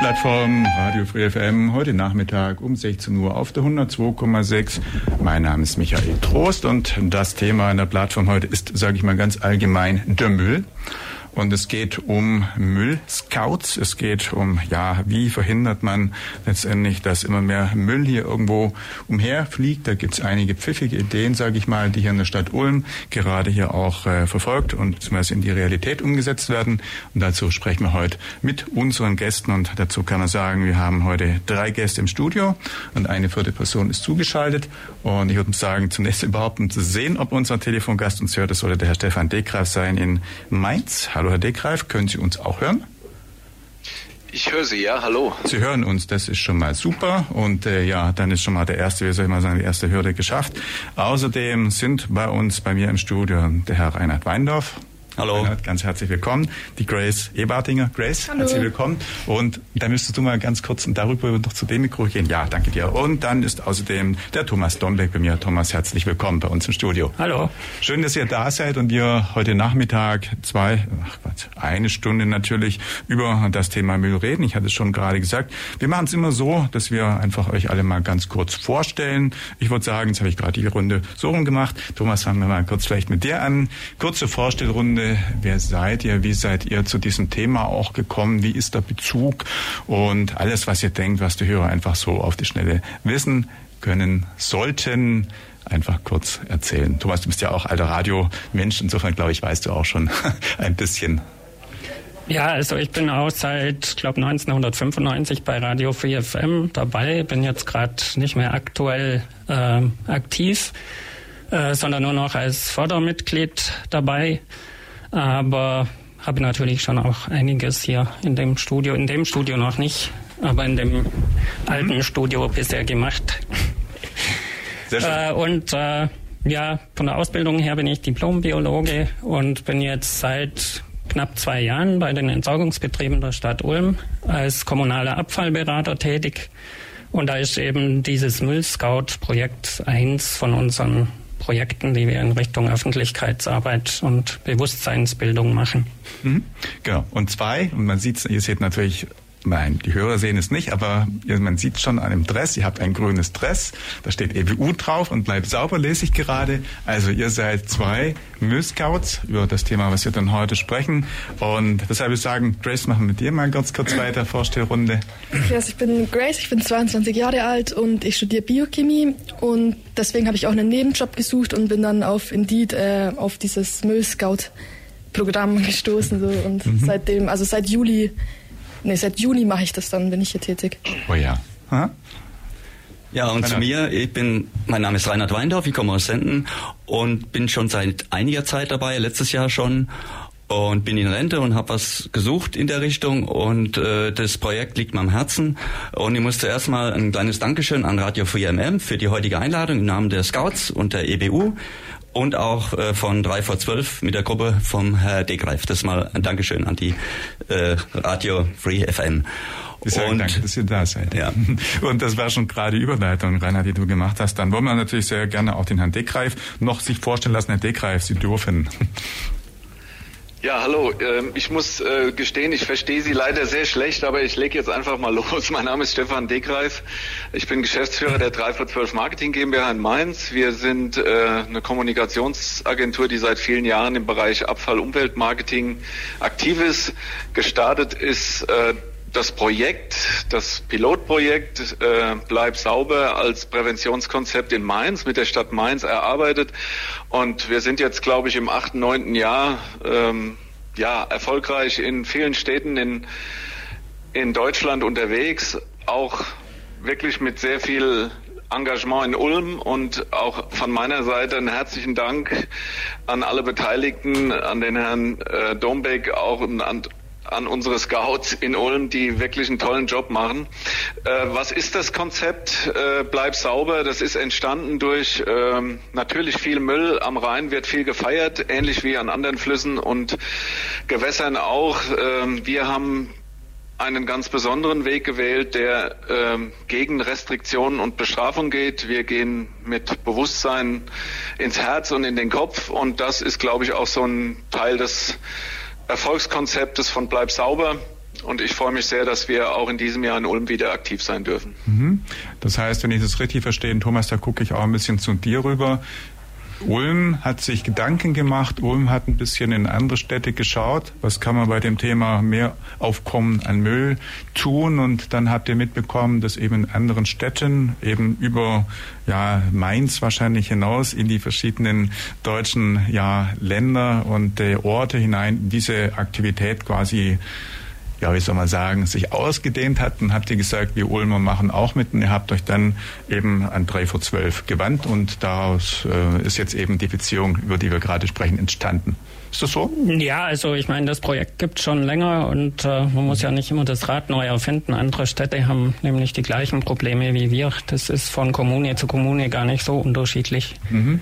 Plattform Radio Free FM heute Nachmittag um 16 Uhr auf der 102,6. Mein Name ist Michael Trost und das Thema einer Plattform heute ist, sage ich mal ganz allgemein, der Müll. Und es geht um Müllscouts. Es geht um, ja, wie verhindert man letztendlich, dass immer mehr Müll hier irgendwo umherfliegt. Da gibt es einige pfiffige Ideen, sage ich mal, die hier in der Stadt Ulm gerade hier auch äh, verfolgt und zumindest in die Realität umgesetzt werden. Und dazu sprechen wir heute mit unseren Gästen. Und dazu kann man sagen, wir haben heute drei Gäste im Studio und eine vierte Person ist zugeschaltet. Und ich würde sagen, zunächst überhaupt um zu sehen, ob unser Telefongast uns hört, das sollte der Herr Stefan Dekreif sein in Mainz. Hallo. Herr Deckreif, können Sie uns auch hören? Ich höre Sie, ja, hallo. Sie hören uns, das ist schon mal super. Und äh, ja, dann ist schon mal der erste, wie soll ich mal sagen, die erste Hürde geschafft. Außerdem sind bei uns, bei mir im Studio, der Herr Reinhard Weindorf. Hallo. Reinhard, ganz herzlich willkommen. Die Grace Ebartinger. Grace, Hallo. herzlich willkommen. Und da müsstest du mal ganz kurz darüber noch zu dem Mikro gehen. Ja, danke dir. Und dann ist außerdem der Thomas Dombeck bei mir. Thomas, herzlich willkommen bei uns im Studio. Hallo. Schön, dass ihr da seid und wir heute Nachmittag zwei, ach Gott, eine Stunde natürlich über das Thema Müll reden. Ich hatte es schon gerade gesagt. Wir machen es immer so, dass wir einfach euch alle mal ganz kurz vorstellen. Ich würde sagen, jetzt habe ich gerade die Runde so rum gemacht. Thomas, fangen wir mal kurz vielleicht mit dir an. Kurze Vorstellrunde wer seid ihr, wie seid ihr zu diesem Thema auch gekommen, wie ist der Bezug? Und alles, was ihr denkt, was die Hörer einfach so auf die Schnelle wissen können sollten einfach kurz erzählen. Thomas, du bist ja auch alter Radiomensch, insofern glaube ich, weißt du auch schon ein bisschen. Ja, also ich bin auch seit, glaube 1995 bei Radio Free FM dabei, bin jetzt gerade nicht mehr aktuell äh, aktiv, äh, sondern nur noch als Fördermitglied dabei aber habe natürlich schon auch einiges hier in dem Studio, in dem Studio noch nicht, aber in dem alten. Studio bisher gemacht. Sehr schön. Äh, und äh, ja, von der Ausbildung her bin ich Diplombiologe und bin jetzt seit knapp zwei Jahren bei den Entsorgungsbetrieben der Stadt Ulm als kommunaler Abfallberater tätig. Und da ist eben dieses Müllscout-Projekt eins von unseren Projekten, die wir in Richtung Öffentlichkeitsarbeit und Bewusstseinsbildung machen. Mhm. Genau. Und zwei, und man sieht, ihr seht natürlich Nein, die Hörer sehen es nicht, aber man sieht schon an dem Dress, ihr habt ein grünes Dress, da steht EBU drauf und bleibt sauber, lese ich gerade. Also ihr seid zwei Müllscouts über das Thema, was wir dann heute sprechen. Und deshalb würde ich sagen, Grace, machen wir mit dir mal ganz kurz weiter, Vorstellrunde. Also ich bin Grace, ich bin 22 Jahre alt und ich studiere Biochemie und deswegen habe ich auch einen Nebenjob gesucht und bin dann auf Indeed äh, auf dieses Müllscout Programm gestoßen so und mhm. seitdem, also seit Juli Nee, seit Juni mache ich das dann, bin ich hier tätig. Oh ja. Ha? Ja, und zu mir, ich bin, mein Name ist Reinhard Weindorf, ich komme aus Senden und bin schon seit einiger Zeit dabei, letztes Jahr schon und bin in Rente und habe was gesucht in der Richtung und äh, das Projekt liegt mir am Herzen und ich muss zuerst mal ein kleines Dankeschön an Radio Free MM für die heutige Einladung im Namen der Scouts und der EBU und auch äh, von 3 vor 12 mit der Gruppe vom Herr Degreif. Das mal ein Dankeschön an die äh, Radio Free FM. Sage und, danke, dass ihr da seid. Ja. Und das war schon gerade die Überleitung, Rainer, die du gemacht hast. Dann wollen wir natürlich sehr gerne auch den Herrn Deckreif noch sich vorstellen lassen. Herr Deckreif, Sie dürfen. Ja, hallo. Ähm, ich muss äh, gestehen, ich verstehe Sie leider sehr schlecht, aber ich lege jetzt einfach mal los. Mein Name ist Stefan Dekreis. Ich bin Geschäftsführer der 3 vor 12 Marketing GmbH in Mainz. Wir sind äh, eine Kommunikationsagentur, die seit vielen Jahren im Bereich Abfall-Umweltmarketing aktiv ist. Gestartet ist äh, das Projekt, das Pilotprojekt äh, Bleib sauber als Präventionskonzept in Mainz mit der Stadt Mainz erarbeitet. Und wir sind jetzt, glaube ich, im achten, neunten Jahr ähm, ja, erfolgreich in vielen Städten in, in Deutschland unterwegs, auch wirklich mit sehr viel Engagement in Ulm und auch von meiner Seite einen herzlichen Dank an alle Beteiligten, an den Herrn äh, Dombeck, auch an, an unsere Scouts in Ulm, die wirklich einen tollen Job machen. Äh, was ist das Konzept äh, Bleib sauber? Das ist entstanden durch ähm, natürlich viel Müll. Am Rhein wird viel gefeiert, ähnlich wie an anderen Flüssen und Gewässern auch. Ähm, wir haben einen ganz besonderen Weg gewählt, der ähm, gegen Restriktionen und Bestrafung geht. Wir gehen mit Bewusstsein ins Herz und in den Kopf und das ist, glaube ich, auch so ein Teil des Erfolgskonzeptes von Bleib sauber. Und ich freue mich sehr, dass wir auch in diesem Jahr in Ulm wieder aktiv sein dürfen. Mhm. Das heißt, wenn ich das richtig verstehe, Thomas, da gucke ich auch ein bisschen zu dir rüber. Ulm hat sich Gedanken gemacht, Ulm hat ein bisschen in andere Städte geschaut, was kann man bei dem Thema mehr Aufkommen an Müll tun? Und dann habt ihr mitbekommen, dass eben in anderen Städten, eben über ja, Mainz wahrscheinlich hinaus in die verschiedenen deutschen ja, Länder und äh, Orte hinein diese Aktivität quasi ja, wie soll man sagen, sich ausgedehnt hat. Dann habt ihr gesagt, wir Ulmer machen auch mit und ihr habt euch dann eben an 3 vor 12 gewandt und daraus äh, ist jetzt eben die Beziehung, über die wir gerade sprechen, entstanden. Ist das so? Ja, also ich meine, das Projekt gibt schon länger und äh, man muss ja nicht immer das Rad neu erfinden. Andere Städte haben nämlich die gleichen Probleme wie wir. Das ist von Kommune zu Kommune gar nicht so unterschiedlich. Mhm.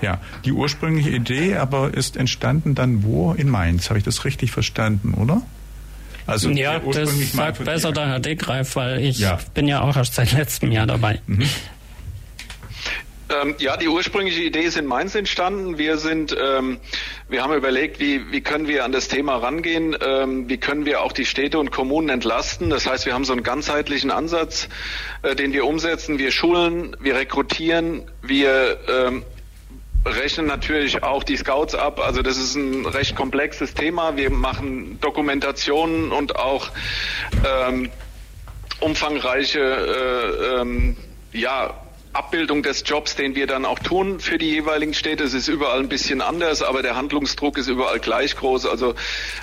Ja, die ursprüngliche Idee aber ist entstanden dann wo? In Mainz. Habe ich das richtig verstanden, oder? Also ja, das sagt besser der Herr Deckreif, weil ich ja. bin ja auch erst seit letztem Jahr dabei. Mhm. Ähm, ja, die ursprüngliche Idee ist in Mainz entstanden. Wir sind, ähm, wir haben überlegt, wie, wie können wir an das Thema rangehen, ähm, wie können wir auch die Städte und Kommunen entlasten. Das heißt, wir haben so einen ganzheitlichen Ansatz, äh, den wir umsetzen. Wir schulen, wir rekrutieren, wir ähm, rechnen natürlich auch die Scouts ab. Also das ist ein recht komplexes Thema. Wir machen Dokumentationen und auch ähm, umfangreiche äh, ähm, ja, Abbildung des Jobs, den wir dann auch tun für die jeweiligen Städte. Es ist überall ein bisschen anders, aber der Handlungsdruck ist überall gleich groß. Also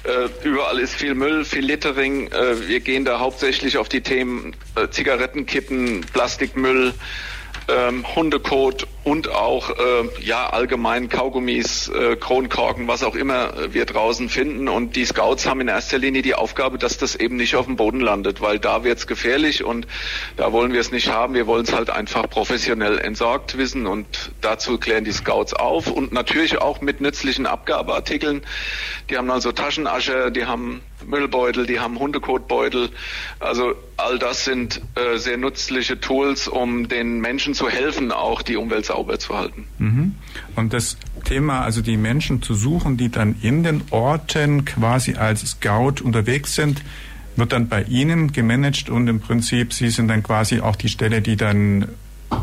äh, überall ist viel Müll, viel Littering. Äh, wir gehen da hauptsächlich auf die Themen äh, Zigarettenkippen, Plastikmüll, ähm, Hundekot und auch äh, ja allgemein Kaugummis, äh, Kronkorken, was auch immer äh, wir draußen finden. Und die Scouts haben in erster Linie die Aufgabe, dass das eben nicht auf dem Boden landet, weil da wird's gefährlich und da wollen wir es nicht haben. Wir wollen es halt einfach professionell entsorgt wissen und dazu klären die Scouts auf und natürlich auch mit nützlichen Abgabeartikeln. Die haben also Taschenasche, die haben Müllbeutel, die haben Hundekotbeutel. Also all das sind äh, sehr nützliche Tools, um den Menschen zu helfen, auch die Umwelt sauber zu halten. Mhm. Und das Thema, also die Menschen zu suchen, die dann in den Orten quasi als Scout unterwegs sind, wird dann bei Ihnen gemanagt und im Prinzip Sie sind dann quasi auch die Stelle, die dann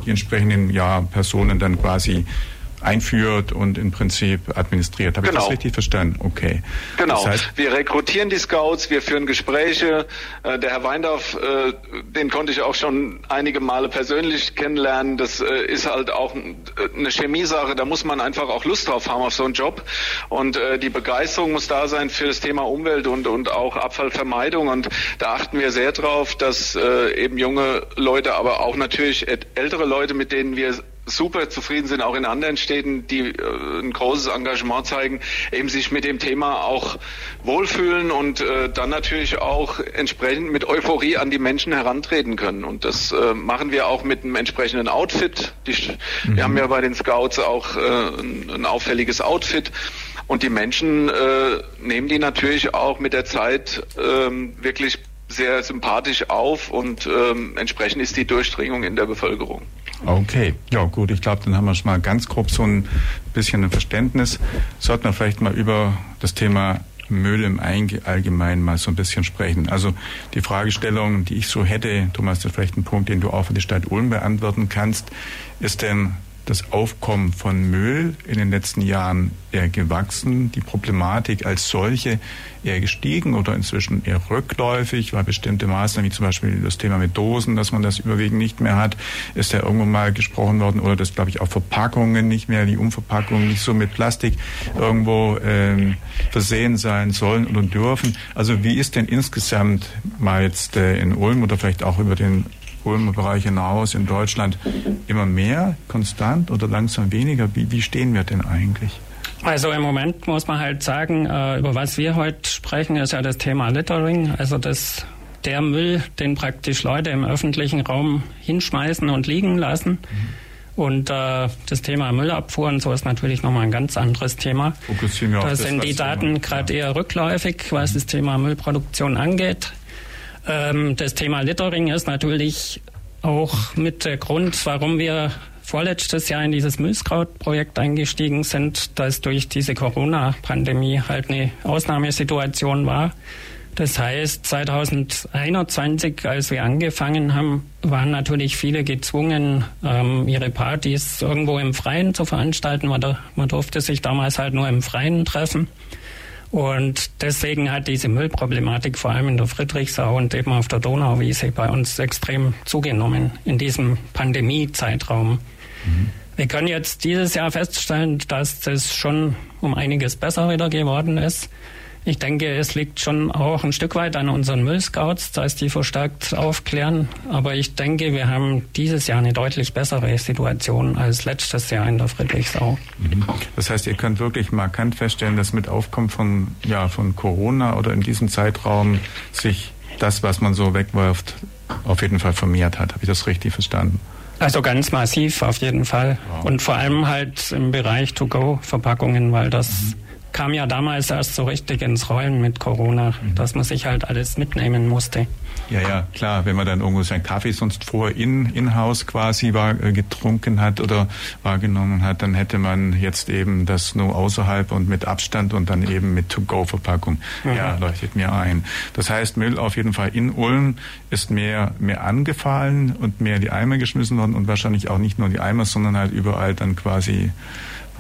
die entsprechenden ja, Personen dann quasi einführt und im Prinzip administriert. Habe genau. ich das genau. richtig verstanden? Okay. Genau. Das heißt, wir rekrutieren die Scouts, wir führen Gespräche. Äh, der Herr Weindorf, äh, den konnte ich auch schon einige Male persönlich kennenlernen. Das äh, ist halt auch eine Chemiesache. Da muss man einfach auch Lust drauf haben auf so einen Job. Und die Begeisterung muss da sein für das Thema Umwelt und, und auch Abfallvermeidung. Und da achten wir sehr drauf, dass eben junge Leute, aber auch natürlich ältere Leute, mit denen wir super zufrieden sind, auch in anderen Städten, die äh, ein großes Engagement zeigen, eben sich mit dem Thema auch wohlfühlen und äh, dann natürlich auch entsprechend mit Euphorie an die Menschen herantreten können. Und das äh, machen wir auch mit einem entsprechenden Outfit. Die, mhm. Wir haben ja bei den Scouts auch äh, ein, ein auffälliges Outfit. Und die Menschen äh, nehmen die natürlich auch mit der Zeit ähm, wirklich sehr sympathisch auf und ähm, entsprechend ist die Durchdringung in der Bevölkerung. Okay, ja gut, ich glaube, dann haben wir schon mal ganz grob so ein bisschen ein Verständnis. Sollten wir vielleicht mal über das Thema Müll im Allgemeinen mal so ein bisschen sprechen. Also die Fragestellung, die ich so hätte, Thomas, das ist vielleicht ein Punkt, den du auch für die Stadt Ulm beantworten kannst, ist denn das Aufkommen von Müll in den letzten Jahren eher gewachsen, die Problematik als solche eher gestiegen oder inzwischen eher rückläufig, weil bestimmte Maßnahmen, wie zum Beispiel das Thema mit Dosen, dass man das überwiegend nicht mehr hat, ist ja irgendwo mal gesprochen worden oder dass, glaube ich, auch Verpackungen nicht mehr, die Umverpackungen nicht so mit Plastik irgendwo ähm, versehen sein sollen oder dürfen. Also wie ist denn insgesamt mal jetzt äh, in Ulm oder vielleicht auch über den Ulmer Bereich hinaus in Deutschland immer mehr, konstant oder langsam weniger? Wie, wie stehen wir denn eigentlich? Also im Moment muss man halt sagen, äh, über was wir heute sprechen, ist ja das Thema Littering, also das der Müll, den praktisch Leute im öffentlichen Raum hinschmeißen und liegen lassen. Mhm. Und äh, das Thema Müllabfuhr und so ist natürlich nochmal ein ganz anderes Thema. Fokussieren wir da sind die Daten gerade eher rückläufig, was mhm. das Thema Müllproduktion angeht. Ähm, das Thema Littering ist natürlich auch mit der Grund, warum wir vorletztes Jahr in dieses Müllskraut-Projekt eingestiegen sind, das durch diese Corona-Pandemie halt eine Ausnahmesituation war. Das heißt, 2021, als wir angefangen haben, waren natürlich viele gezwungen, ähm, ihre Partys irgendwo im Freien zu veranstalten. Man durfte sich damals halt nur im Freien treffen. Und deswegen hat diese Müllproblematik vor allem in der Friedrichsau und eben auf der Donauwiese bei uns extrem zugenommen in diesem Pandemiezeitraum. Mhm. Wir können jetzt dieses Jahr feststellen, dass das schon um einiges besser wieder geworden ist. Ich denke, es liegt schon auch ein Stück weit an unseren Müllscouts, dass die verstärkt aufklären. Aber ich denke, wir haben dieses Jahr eine deutlich bessere Situation als letztes Jahr in der Friedrichsau. Mhm. Das heißt, ihr könnt wirklich markant feststellen, dass mit Aufkommen von, ja, von Corona oder in diesem Zeitraum sich das, was man so wegwirft, auf jeden Fall vermehrt hat. Habe ich das richtig verstanden? Also ganz massiv auf jeden Fall. Wow. Und vor allem halt im Bereich To-Go-Verpackungen, weil das mhm kam ja damals erst so richtig ins Rollen mit Corona, mhm. dass man sich halt alles mitnehmen musste. Ja, ja, klar. Wenn man dann irgendwo seinen Kaffee sonst vorher in, in Haus quasi war, äh, getrunken hat oder wahrgenommen hat, dann hätte man jetzt eben das nur außerhalb und mit Abstand und dann eben mit To-Go-Verpackung. Mhm. Ja, leuchtet mir ein. Das heißt, Müll auf jeden Fall in Ulm ist mehr, mehr angefallen und mehr in die Eimer geschmissen worden und wahrscheinlich auch nicht nur die Eimer, sondern halt überall dann quasi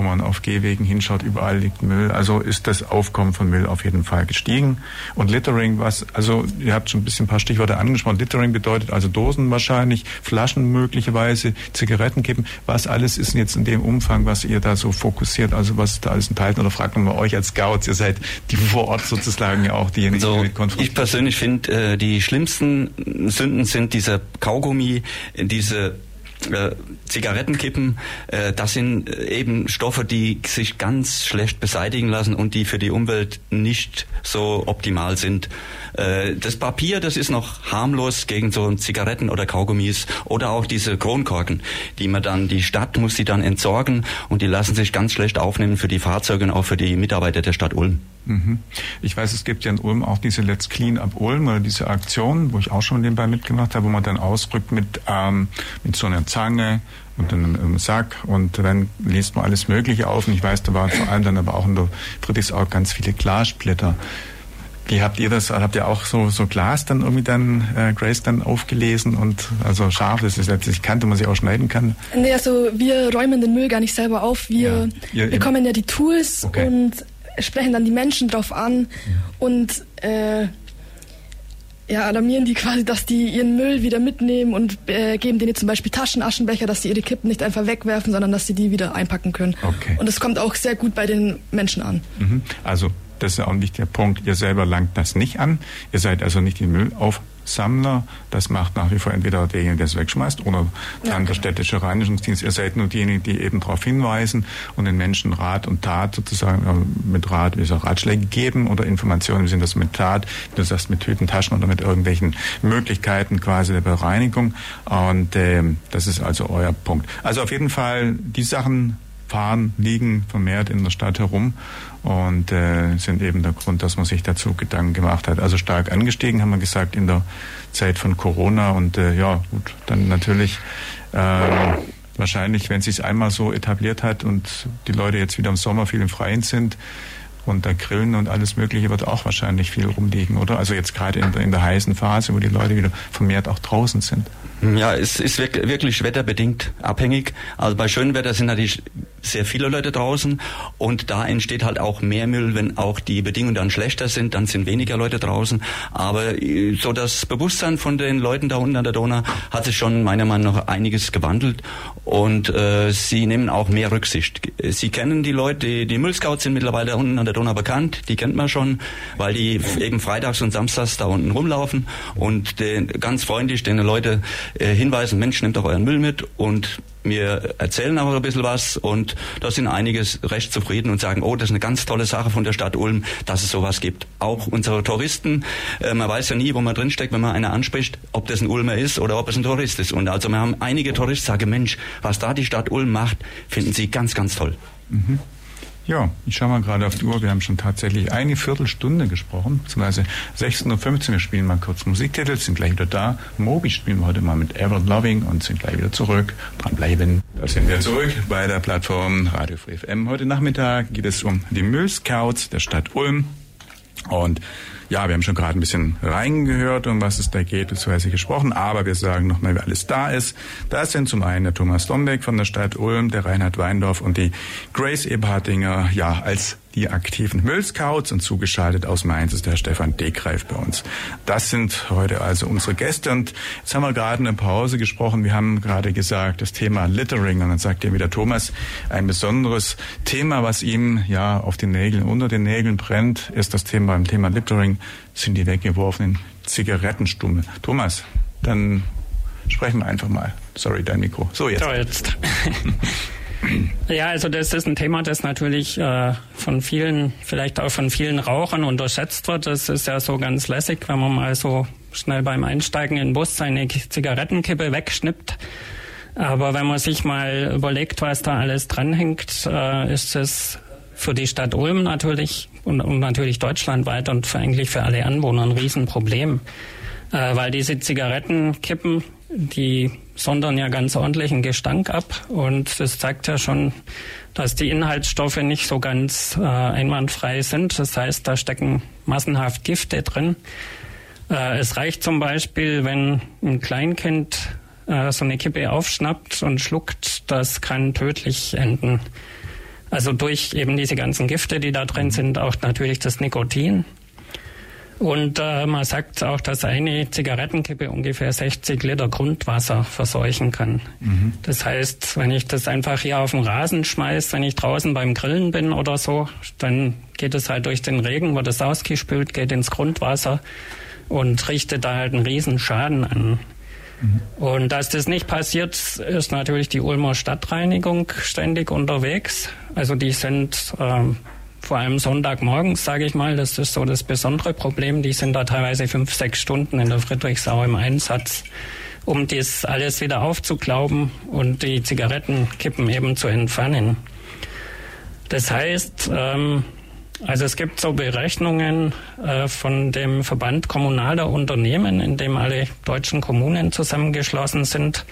wo man auf Gehwegen hinschaut, überall liegt Müll. Also ist das Aufkommen von Müll auf jeden Fall gestiegen. Und Littering, was, also ihr habt schon ein bisschen ein paar Stichworte angesprochen. Littering bedeutet also Dosen wahrscheinlich, Flaschen möglicherweise, Zigaretten geben. Was alles ist jetzt in dem Umfang, was ihr da so fokussiert, also was da alles enthalten? Oder fragt man mal euch als Scouts, ihr seid die vor Ort sozusagen ja auch diejenigen, so, die damit konfrontiert Ich persönlich finde, äh, die schlimmsten Sünden sind diese Kaugummi, diese äh, Zigarettenkippen, äh, das sind äh, eben Stoffe, die sich ganz schlecht beseitigen lassen und die für die Umwelt nicht so optimal sind. Äh, das Papier, das ist noch harmlos gegen so Zigaretten oder Kaugummis oder auch diese Kronkorken, die man dann, die Stadt muss sie dann entsorgen und die lassen sich ganz schlecht aufnehmen für die Fahrzeuge und auch für die Mitarbeiter der Stadt Ulm. Mhm. Ich weiß, es gibt ja in Ulm auch diese Let's Clean Up Ulm oder diese Aktion, wo ich auch schon nebenbei mitgemacht habe, wo man dann ausrückt mit, ähm, mit so einer Zange und einem, Sack und dann liest man alles Mögliche auf. Und ich weiß, da waren vor allem dann aber auch in der Friedrichsau ganz viele Glasblätter. Wie habt ihr das? Habt ihr auch so, so Glas dann irgendwie dann, äh, Grace dann aufgelesen und also scharf, das ist letztlich Kante, man sich auch schneiden kann? Nee, also wir räumen den Müll gar nicht selber auf. Wir ja, bekommen ja die Tools okay. und sprechen dann die Menschen drauf an ja. und äh, ja, alarmieren die quasi, dass die ihren Müll wieder mitnehmen und äh, geben denen zum Beispiel Taschenaschenbecher, dass sie ihre Kippen nicht einfach wegwerfen, sondern dass sie die wieder einpacken können. Okay. Und es kommt auch sehr gut bei den Menschen an. Mhm. Also das ist auch nicht der Punkt. Ihr selber langt das nicht an. Ihr seid also nicht die Müllauf Sammler. Das macht nach wie vor entweder derjenige, der es wegschmeißt, oder dann ja, der städtische Reinigungsdienst. Ihr seid nur diejenigen, die eben darauf hinweisen und den Menschen Rat und Tat sozusagen äh, mit Rat, wie gesagt, Ratschläge geben oder Informationen, wie sind das mit Tat, wie du sagst, mit Tüten, Taschen oder mit irgendwelchen Möglichkeiten quasi der Bereinigung. Und äh, das ist also euer Punkt. Also auf jeden Fall die Sachen fahren, liegen vermehrt in der Stadt herum und äh, sind eben der Grund, dass man sich dazu Gedanken gemacht hat. Also stark angestiegen, haben wir gesagt, in der Zeit von Corona und äh, ja, gut, dann natürlich äh, wahrscheinlich, wenn es sich einmal so etabliert hat und die Leute jetzt wieder im Sommer viel im Freien sind, und der Grillen und alles Mögliche wird auch wahrscheinlich viel rumliegen, oder? Also jetzt gerade in, in, der heißen Phase, wo die Leute wieder vermehrt auch draußen sind. Ja, es ist wirklich wetterbedingt abhängig. Also bei schönem Wetter sind natürlich sehr viele Leute draußen und da entsteht halt auch mehr Müll, wenn auch die Bedingungen dann schlechter sind, dann sind weniger Leute draußen. Aber äh, so das Bewusstsein von den Leuten da unten an der Donau hat sich schon meiner Meinung nach einiges gewandelt und äh, sie nehmen auch mehr Rücksicht. Sie kennen die Leute, die, die Müllscouts sind mittlerweile unten an der Donau bekannt, die kennt man schon, weil die eben freitags und samstags da unten rumlaufen und den, ganz freundlich den Leute äh, hinweisen, Mensch, nehmt doch euren Müll mit und wir erzählen auch ein bisschen was und da sind einiges recht zufrieden und sagen, oh, das ist eine ganz tolle Sache von der Stadt Ulm, dass es sowas gibt. Auch unsere Touristen, äh, man weiß ja nie, wo man drinsteckt, wenn man einer anspricht, ob das ein Ulmer ist oder ob es ein Tourist ist. Und also wir haben einige Touristen, sagen, Mensch, was da die Stadt Ulm macht, finden sie ganz, ganz toll. Mhm. Ja, ich schaue mal gerade auf die Uhr. Wir haben schon tatsächlich eine Viertelstunde gesprochen, beziehungsweise 16.15 Uhr. Wir spielen mal kurz Musiktitel, sind gleich wieder da. Moby spielen wir heute mal mit Ever Loving und sind gleich wieder zurück. Dranbleiben. Da sind wir zurück bei der Plattform Radio Free FM. Heute Nachmittag geht es um die Müllscouts der Stadt Ulm. Und ja, wir haben schon gerade ein bisschen reingehört, um was es da geht, beziehungsweise gesprochen, aber wir sagen nochmal, wer alles da ist. Da sind zum einen der Thomas Dombeck von der Stadt Ulm, der Reinhard Weindorf und die Grace Eberhardinger, ja, als die aktiven Müllscouts und zugeschaltet aus Mainz ist der Stefan Degreif bei uns. Das sind heute also unsere Gäste und jetzt haben wir gerade eine Pause gesprochen. Wir haben gerade gesagt, das Thema Littering und dann sagt ja wieder Thomas, ein besonderes Thema, was ihm ja auf den Nägeln, unter den Nägeln brennt, ist das Thema beim Thema Littering sind die weggeworfenen Zigarettenstummel. Thomas, dann sprechen wir einfach mal. Sorry, dein Mikro. So, jetzt. So, jetzt. Ja, also das ist ein Thema, das natürlich äh, von vielen, vielleicht auch von vielen Rauchern unterschätzt wird. Das ist ja so ganz lässig, wenn man mal so schnell beim Einsteigen in den Bus seine Zigarettenkippe wegschnippt. Aber wenn man sich mal überlegt, was da alles dranhängt, äh, ist es für die Stadt Ulm natürlich und, und natürlich deutschlandweit und für eigentlich für alle Anwohner ein Riesenproblem. Äh, weil diese Zigarettenkippen, die sondern ja ganz ordentlichen Gestank ab und das zeigt ja schon, dass die Inhaltsstoffe nicht so ganz äh, einwandfrei sind. Das heißt, da stecken massenhaft Gifte drin. Äh, es reicht zum Beispiel, wenn ein Kleinkind äh, so eine Kippe aufschnappt und schluckt, das kann tödlich enden. Also durch eben diese ganzen Gifte, die da drin sind, auch natürlich das Nikotin. Und äh, man sagt auch, dass eine Zigarettenkippe ungefähr 60 Liter Grundwasser verseuchen kann. Mhm. Das heißt, wenn ich das einfach hier auf den Rasen schmeiß, wenn ich draußen beim Grillen bin oder so, dann geht es halt durch den Regen, wird es ausgespült, geht ins Grundwasser und richtet da halt einen riesen Schaden an. Mhm. Und dass das nicht passiert, ist natürlich die Ulmer Stadtreinigung ständig unterwegs. Also die sind ähm, vor allem Sonntagmorgens, sage ich mal, das ist so das besondere Problem. Die sind da teilweise fünf, sechs Stunden in der Friedrichsau im Einsatz, um das alles wieder aufzuklauben und die Zigarettenkippen eben zu entfernen. Das heißt, ähm, also es gibt so Berechnungen äh, von dem Verband kommunaler Unternehmen, in dem alle deutschen Kommunen zusammengeschlossen sind.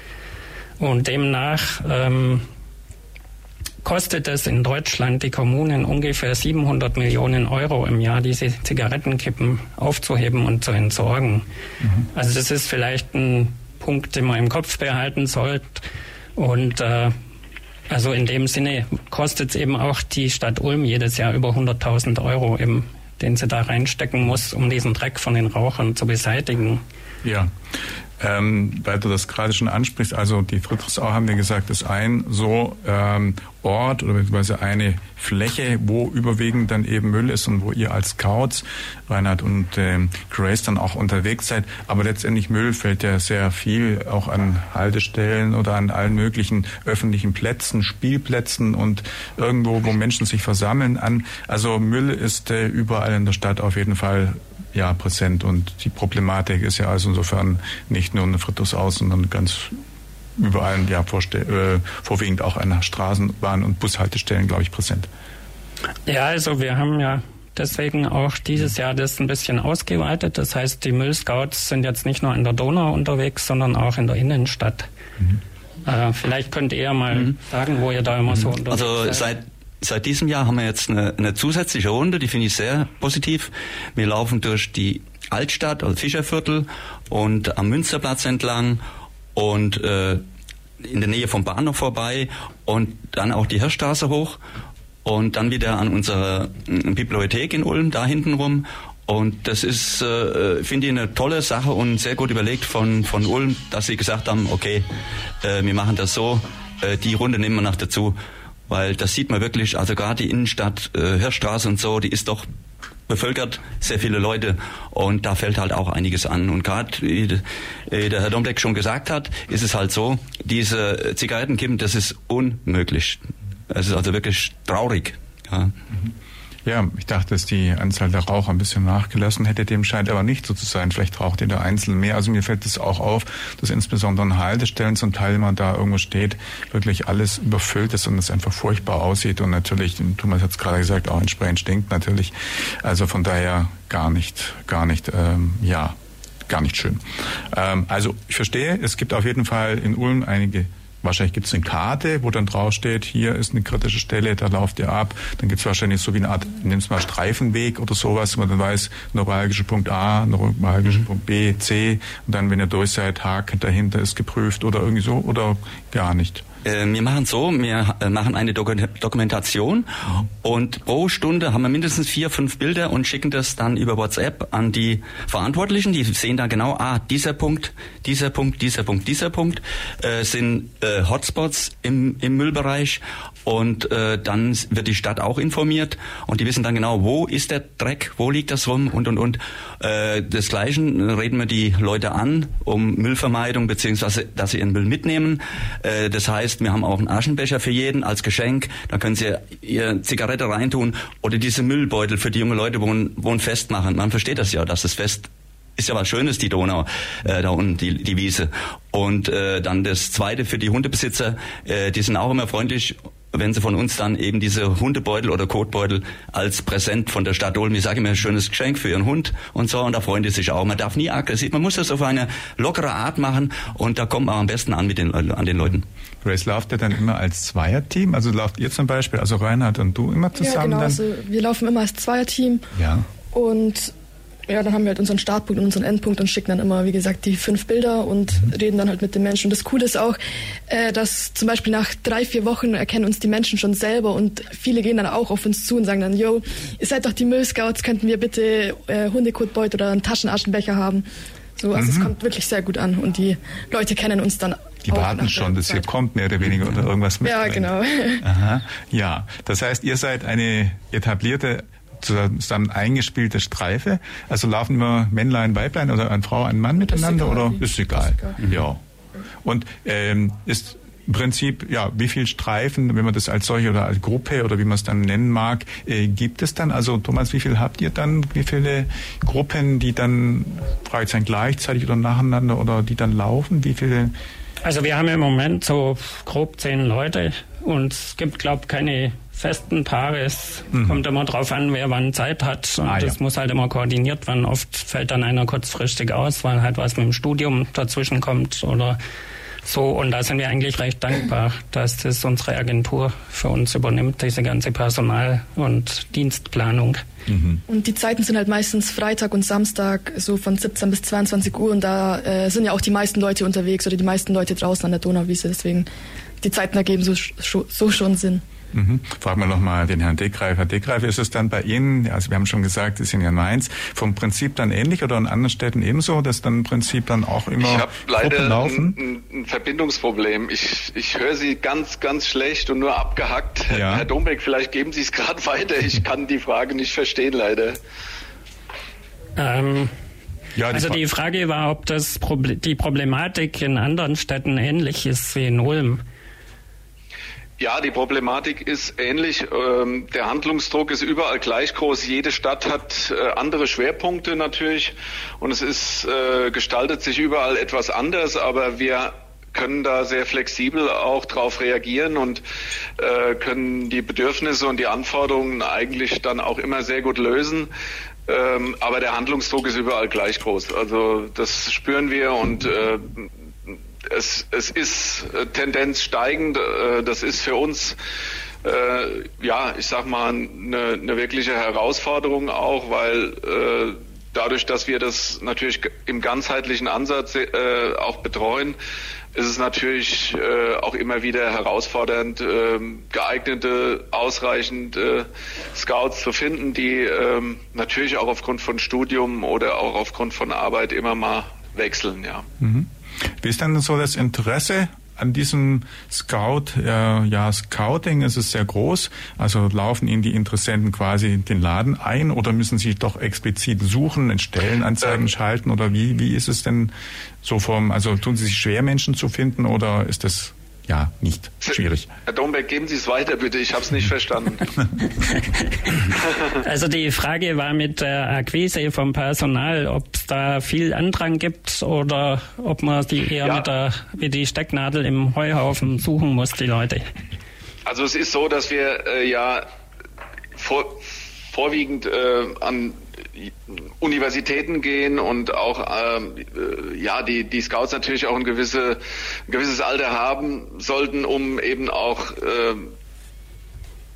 Und demnach ähm, kostet es in Deutschland die Kommunen ungefähr 700 Millionen Euro im Jahr, diese Zigarettenkippen aufzuheben und zu entsorgen. Mhm. Also das ist vielleicht ein Punkt, den man im Kopf behalten sollte. Und äh, also in dem Sinne kostet es eben auch die Stadt Ulm jedes Jahr über 100.000 Euro, im, den sie da reinstecken muss, um diesen Dreck von den Rauchern zu beseitigen. Ja, ähm, weil du das gerade schon ansprichst, also die Friedrichsau haben wir gesagt, ist ein so ähm, Ort oder beziehungsweise eine Fläche, wo überwiegend dann eben Müll ist und wo ihr als Scouts, Reinhard und ähm, Grace, dann auch unterwegs seid. Aber letztendlich Müll fällt ja sehr viel auch an Haltestellen oder an allen möglichen öffentlichen Plätzen, Spielplätzen und irgendwo, wo Menschen sich versammeln an. Also Müll ist äh, überall in der Stadt auf jeden Fall ja präsent. Und die Problematik ist ja also insofern nicht nur eine Friedrichshaus, sondern ganz überall, ja, äh, vorwiegend auch an Straßenbahn- und Bushaltestellen, glaube ich, präsent. Ja, also wir haben ja deswegen auch dieses Jahr das ein bisschen ausgeweitet. Das heißt, die Müllscouts sind jetzt nicht nur in der Donau unterwegs, sondern auch in der Innenstadt. Mhm. Äh, vielleicht könnt ihr mal mhm. sagen, wo ihr da immer so unterwegs also seid. Also seit Seit diesem Jahr haben wir jetzt eine, eine zusätzliche Runde, die finde ich sehr positiv. Wir laufen durch die Altstadt, also Fischerviertel und am Münsterplatz entlang und äh, in der Nähe vom Bahnhof vorbei und dann auch die Hirschstraße hoch und dann wieder an unserer äh, Bibliothek in Ulm, da hinten rum. Und das ist, äh, finde ich, eine tolle Sache und sehr gut überlegt von, von Ulm, dass sie gesagt haben, okay, äh, wir machen das so, äh, die Runde nehmen wir noch dazu. Weil das sieht man wirklich, also gerade die Innenstadt, äh, Hirschstraße und so, die ist doch bevölkert sehr viele Leute und da fällt halt auch einiges an. Und gerade, wie der Herr Dombeck schon gesagt hat, ist es halt so, diese Zigarettenkippen, das ist unmöglich. Es ist also wirklich traurig. Ja. Mhm. Ja, ich dachte, dass die Anzahl der Raucher ein bisschen nachgelassen hätte. Dem scheint aber nicht so zu sein. Vielleicht raucht jeder Einzelne mehr. Also mir fällt es auch auf, dass insbesondere an Haltestellen zum Teil, wenn man da irgendwo steht, wirklich alles überfüllt ist und es einfach furchtbar aussieht. Und natürlich, Thomas hat es gerade gesagt, auch entsprechend stinkt natürlich. Also von daher gar nicht, gar nicht, ähm, ja, gar nicht schön. Ähm, also ich verstehe, es gibt auf jeden Fall in Ulm einige Wahrscheinlich gibt es eine Karte, wo dann draufsteht, hier ist eine kritische Stelle, da lauft ihr ab. Dann gibt es wahrscheinlich so wie eine Art, nimm es mal Streifenweg oder sowas, wo man dann weiß, neuralgischer Punkt A, neuralgischer Punkt B, C und dann, wenn ihr durch seid, Haken dahinter ist geprüft oder irgendwie so oder gar nicht. Äh, wir machen so, wir äh, machen eine Dokumentation und pro Stunde haben wir mindestens vier, fünf Bilder und schicken das dann über WhatsApp an die Verantwortlichen. Die sehen da genau, ah, dieser Punkt, dieser Punkt, dieser Punkt, dieser Punkt äh, sind äh, Hotspots im, im Müllbereich und äh, dann wird die Stadt auch informiert und die wissen dann genau, wo ist der Dreck, wo liegt das rum und und und. Äh, desgleichen reden wir die Leute an um Müllvermeidung beziehungsweise dass sie ihren Müll mitnehmen. Äh, das heißt, wir haben auch einen Aschenbecher für jeden als Geschenk. Da können sie ihr Zigarette reintun oder diese Müllbeutel für die junge Leute wohnen, wohnen festmachen. Man versteht das ja, dass das fest ist ja was Schönes, die Donau, äh, da unten, die, die Wiese. Und äh, dann das Zweite für die Hundebesitzer, äh, die sind auch immer freundlich wenn sie von uns dann eben diese Hundebeutel oder Kotbeutel als Präsent von der Stadt holen. Ich sage immer ein schönes Geschenk für ihren Hund und so und da freuen die sich auch. Man darf nie aggressiv, man muss das auf eine lockere Art machen und da kommt man am besten an mit den, an den Leuten. Grace, lauft ihr dann immer als Zweierteam? Also lauft ihr zum Beispiel, also Reinhard und du immer zusammen? Ja, genau. Dann? Also wir laufen immer als Zweierteam. Ja. Und ja, dann haben wir halt unseren Startpunkt und unseren Endpunkt und schicken dann immer, wie gesagt, die fünf Bilder und reden dann halt mit den Menschen. Und das Coole ist auch, äh, dass zum Beispiel nach drei, vier Wochen erkennen uns die Menschen schon selber und viele gehen dann auch auf uns zu und sagen dann, yo, ihr seid doch die Müllscouts, könnten wir bitte äh, Hundekotbeutel oder einen Taschenaschenbecher haben. So, also mhm. es kommt wirklich sehr gut an und die Leute kennen uns dann die warten schon, dass ihr kommt, mehr oder weniger, oder irgendwas mit. Ja, genau. Aha. Ja, das heißt, ihr seid eine etablierte zusammen eingespielte Streife? Also laufen immer Männlein, Weiblein oder eine Frau, ein Mann miteinander ist oder ist egal? Ist egal. Ja. Und ähm, ist im Prinzip, ja, wie viele Streifen, wenn man das als solche oder als Gruppe oder wie man es dann nennen mag, äh, gibt es dann? Also Thomas, wie viel habt ihr dann? Wie viele Gruppen, die dann Fragezeichen gleichzeitig oder nacheinander oder die dann laufen? Wie viele? Also wir haben im Moment so grob zehn Leute und es gibt, glaube ich, keine festen Paare. Es mhm. kommt immer drauf an, wer wann Zeit hat. Und ah, das ja. muss halt immer koordiniert werden. Oft fällt dann einer kurzfristig aus, weil halt was mit dem Studium dazwischen kommt oder so. Und da sind wir eigentlich recht dankbar, dass das unsere Agentur für uns übernimmt, diese ganze Personal- und Dienstplanung. Mhm. Und die Zeiten sind halt meistens Freitag und Samstag, so von 17 bis 22 Uhr. Und da äh, sind ja auch die meisten Leute unterwegs oder die meisten Leute draußen an der Donauwiese. Deswegen die Zeiten ergeben so, so schon Sinn. Mhm. Fragen wir nochmal den Herrn Deckreif. Herr Deckreif, ist es dann bei Ihnen, also wir haben schon gesagt, Sie sind ja in Mainz, vom Prinzip dann ähnlich oder in anderen Städten ebenso, dass dann im Prinzip dann auch immer Ich habe leider ein, ein, Verbindungsproblem. Ich, ich höre Sie ganz, ganz schlecht und nur abgehackt. Ja. Herr Dombeck, vielleicht geben Sie es gerade weiter. Ich kann die Frage nicht verstehen, leider. Ähm, ja, die also die Frage war, ob das Proble die Problematik in anderen Städten ähnlich ist wie in Ulm. Ja, die Problematik ist ähnlich. Ähm, der Handlungsdruck ist überall gleich groß. Jede Stadt hat äh, andere Schwerpunkte natürlich und es ist äh, gestaltet sich überall etwas anders, aber wir können da sehr flexibel auch darauf reagieren und äh, können die Bedürfnisse und die Anforderungen eigentlich dann auch immer sehr gut lösen. Ähm, aber der Handlungsdruck ist überall gleich groß. Also das spüren wir und äh, es, es ist äh, Tendenz steigend. Äh, das ist für uns äh, ja, ich sag mal, eine, eine wirkliche Herausforderung auch, weil äh, dadurch, dass wir das natürlich im ganzheitlichen Ansatz äh, auch betreuen, ist es natürlich äh, auch immer wieder herausfordernd, äh, geeignete, ausreichend Scouts zu finden, die äh, natürlich auch aufgrund von Studium oder auch aufgrund von Arbeit immer mal wechseln, ja. Mhm. Wie ist denn so das Interesse an diesem Scout, äh, ja, Scouting ist es sehr groß. Also laufen Ihnen die Interessenten quasi den Laden ein oder müssen Sie doch explizit suchen, in Stellenanzeigen ähm. schalten oder wie, wie ist es denn so vom, also tun Sie sich schwer, Menschen zu finden oder ist das ja, nicht schwierig. Herr Dombeck, geben Sie es weiter bitte, ich habe es nicht verstanden. also die Frage war mit der Akquise vom Personal, ob es da viel Andrang gibt oder ob man die eher ja. mit der, wie die Stecknadel im Heuhaufen suchen muss, die Leute. Also es ist so, dass wir äh, ja vor, vorwiegend äh, an Universitäten gehen und auch ähm, äh, ja die die Scouts natürlich auch ein gewisse ein gewisses Alter haben sollten, um eben auch äh,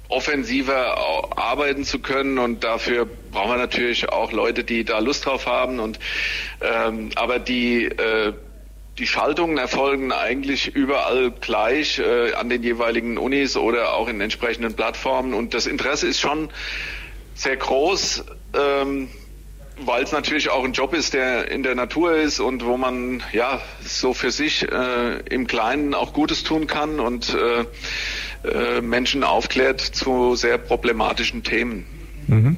offensiver arbeiten zu können. Und dafür brauchen wir natürlich auch Leute, die da Lust drauf haben. Und ähm, aber die äh, die Schaltungen erfolgen eigentlich überall gleich äh, an den jeweiligen Unis oder auch in entsprechenden Plattformen. Und das Interesse ist schon sehr groß, ähm, weil es natürlich auch ein Job ist, der in der Natur ist und wo man ja so für sich äh, im Kleinen auch Gutes tun kann und äh, äh, Menschen aufklärt zu sehr problematischen Themen. Mhm.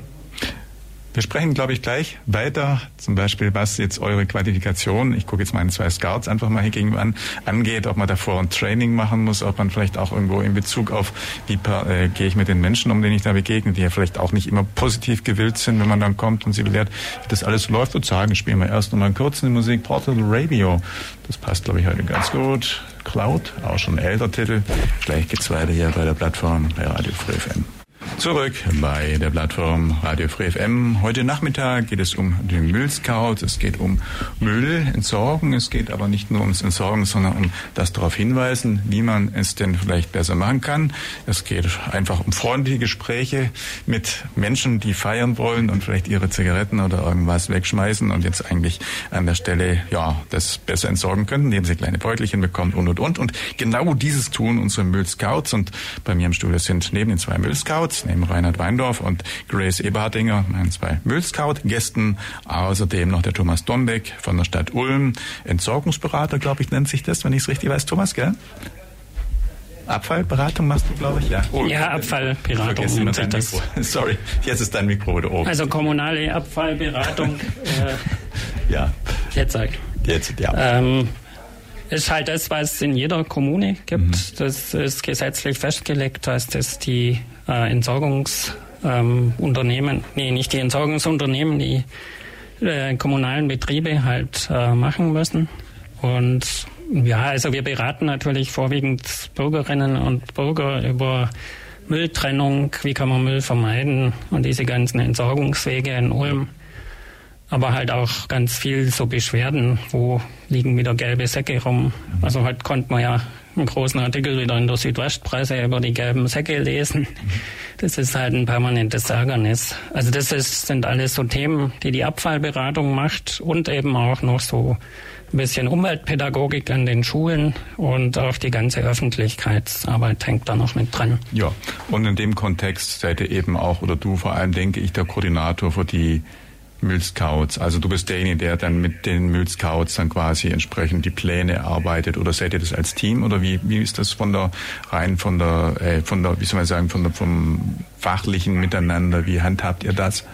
Wir sprechen, glaube ich, gleich weiter, zum Beispiel, was jetzt eure Qualifikation, ich gucke jetzt meine zwei Scouts einfach mal hier gegenüber an, angeht, ob man davor ein Training machen muss, ob man vielleicht auch irgendwo in Bezug auf, wie äh, gehe ich mit den Menschen um, denen ich da begegne, die ja vielleicht auch nicht immer positiv gewillt sind, wenn man dann kommt und sie belehrt, wie das alles läuft und sagen, spielen wir erst nochmal kurz eine Musik, Portable Radio. Das passt, glaube ich, heute ganz gut. Cloud, auch schon ein älterer Titel. Gleich geht's weiter hier bei der Plattform bei Radio Free FM. Zurück bei der Plattform Radio Free FM. Heute Nachmittag geht es um den Müllscout. Es geht um Müll entsorgen. Es geht aber nicht nur ums Entsorgen, sondern um das darauf hinweisen, wie man es denn vielleicht besser machen kann. Es geht einfach um freundliche Gespräche mit Menschen, die feiern wollen und vielleicht ihre Zigaretten oder irgendwas wegschmeißen und jetzt eigentlich an der Stelle, ja, das besser entsorgen können, indem sie kleine Beutelchen bekommen und, und, und. Und genau dieses tun unsere Müllscouts. Und bei mir im Studio sind neben den zwei Müllscouts neben Reinhard Weindorf und Grace Eberhardinger, meinen zwei Müllscout-Gästen. Außerdem noch der Thomas Dombeck von der Stadt Ulm, Entsorgungsberater, glaube ich, nennt sich das, wenn ich es richtig weiß. Thomas, gell? Abfallberatung machst du, glaube ich, ja. Oh, ja, Abfallberatung. Sorry, jetzt ist dein Mikro wieder oben. Also kommunale Abfallberatung. äh, ja. Jetzt sag. Jetzt, ja. Ähm, ist halt das, was es in jeder Kommune gibt. Mhm. Das ist gesetzlich festgelegt, dass das die äh, Entsorgungsunternehmen, ähm, nee, nicht die Entsorgungsunternehmen, die äh, kommunalen Betriebe halt äh, machen müssen. Und ja, also wir beraten natürlich vorwiegend Bürgerinnen und Bürger über Mülltrennung, wie kann man Müll vermeiden und diese ganzen Entsorgungswege in Ulm. Aber halt auch ganz viel so Beschwerden, wo liegen wieder gelbe Säcke rum. Also heute konnte man ja großen Artikel wieder in der Südwestpresse über die gelben Säcke lesen. Das ist halt ein permanentes Ärgernis. Also das ist, sind alles so Themen, die die Abfallberatung macht und eben auch noch so ein bisschen Umweltpädagogik an den Schulen und auch die ganze Öffentlichkeitsarbeit hängt da noch mit dran. Ja, und in dem Kontext seid ihr eben auch, oder du vor allem, denke ich, der Koordinator für die Müllscouts. Also du bist derjenige, der dann mit den Müllscouts dann quasi entsprechend die Pläne erarbeitet oder seht ihr das als Team oder wie, wie ist das von der rein von der äh, von der wie soll man sagen von der vom fachlichen Miteinander? Wie handhabt ihr das?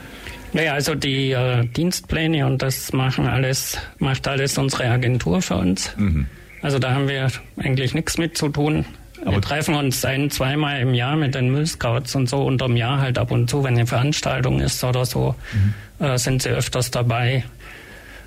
Naja, also die äh, Dienstpläne und das machen alles macht alles unsere Agentur für uns. Mhm. Also da haben wir eigentlich nichts mit zu tun. Aber wir treffen uns ein, zweimal im Jahr mit den Müllscouts und so unterm Jahr halt ab und zu, wenn eine Veranstaltung ist oder so, mhm. Äh, sind sie öfters dabei.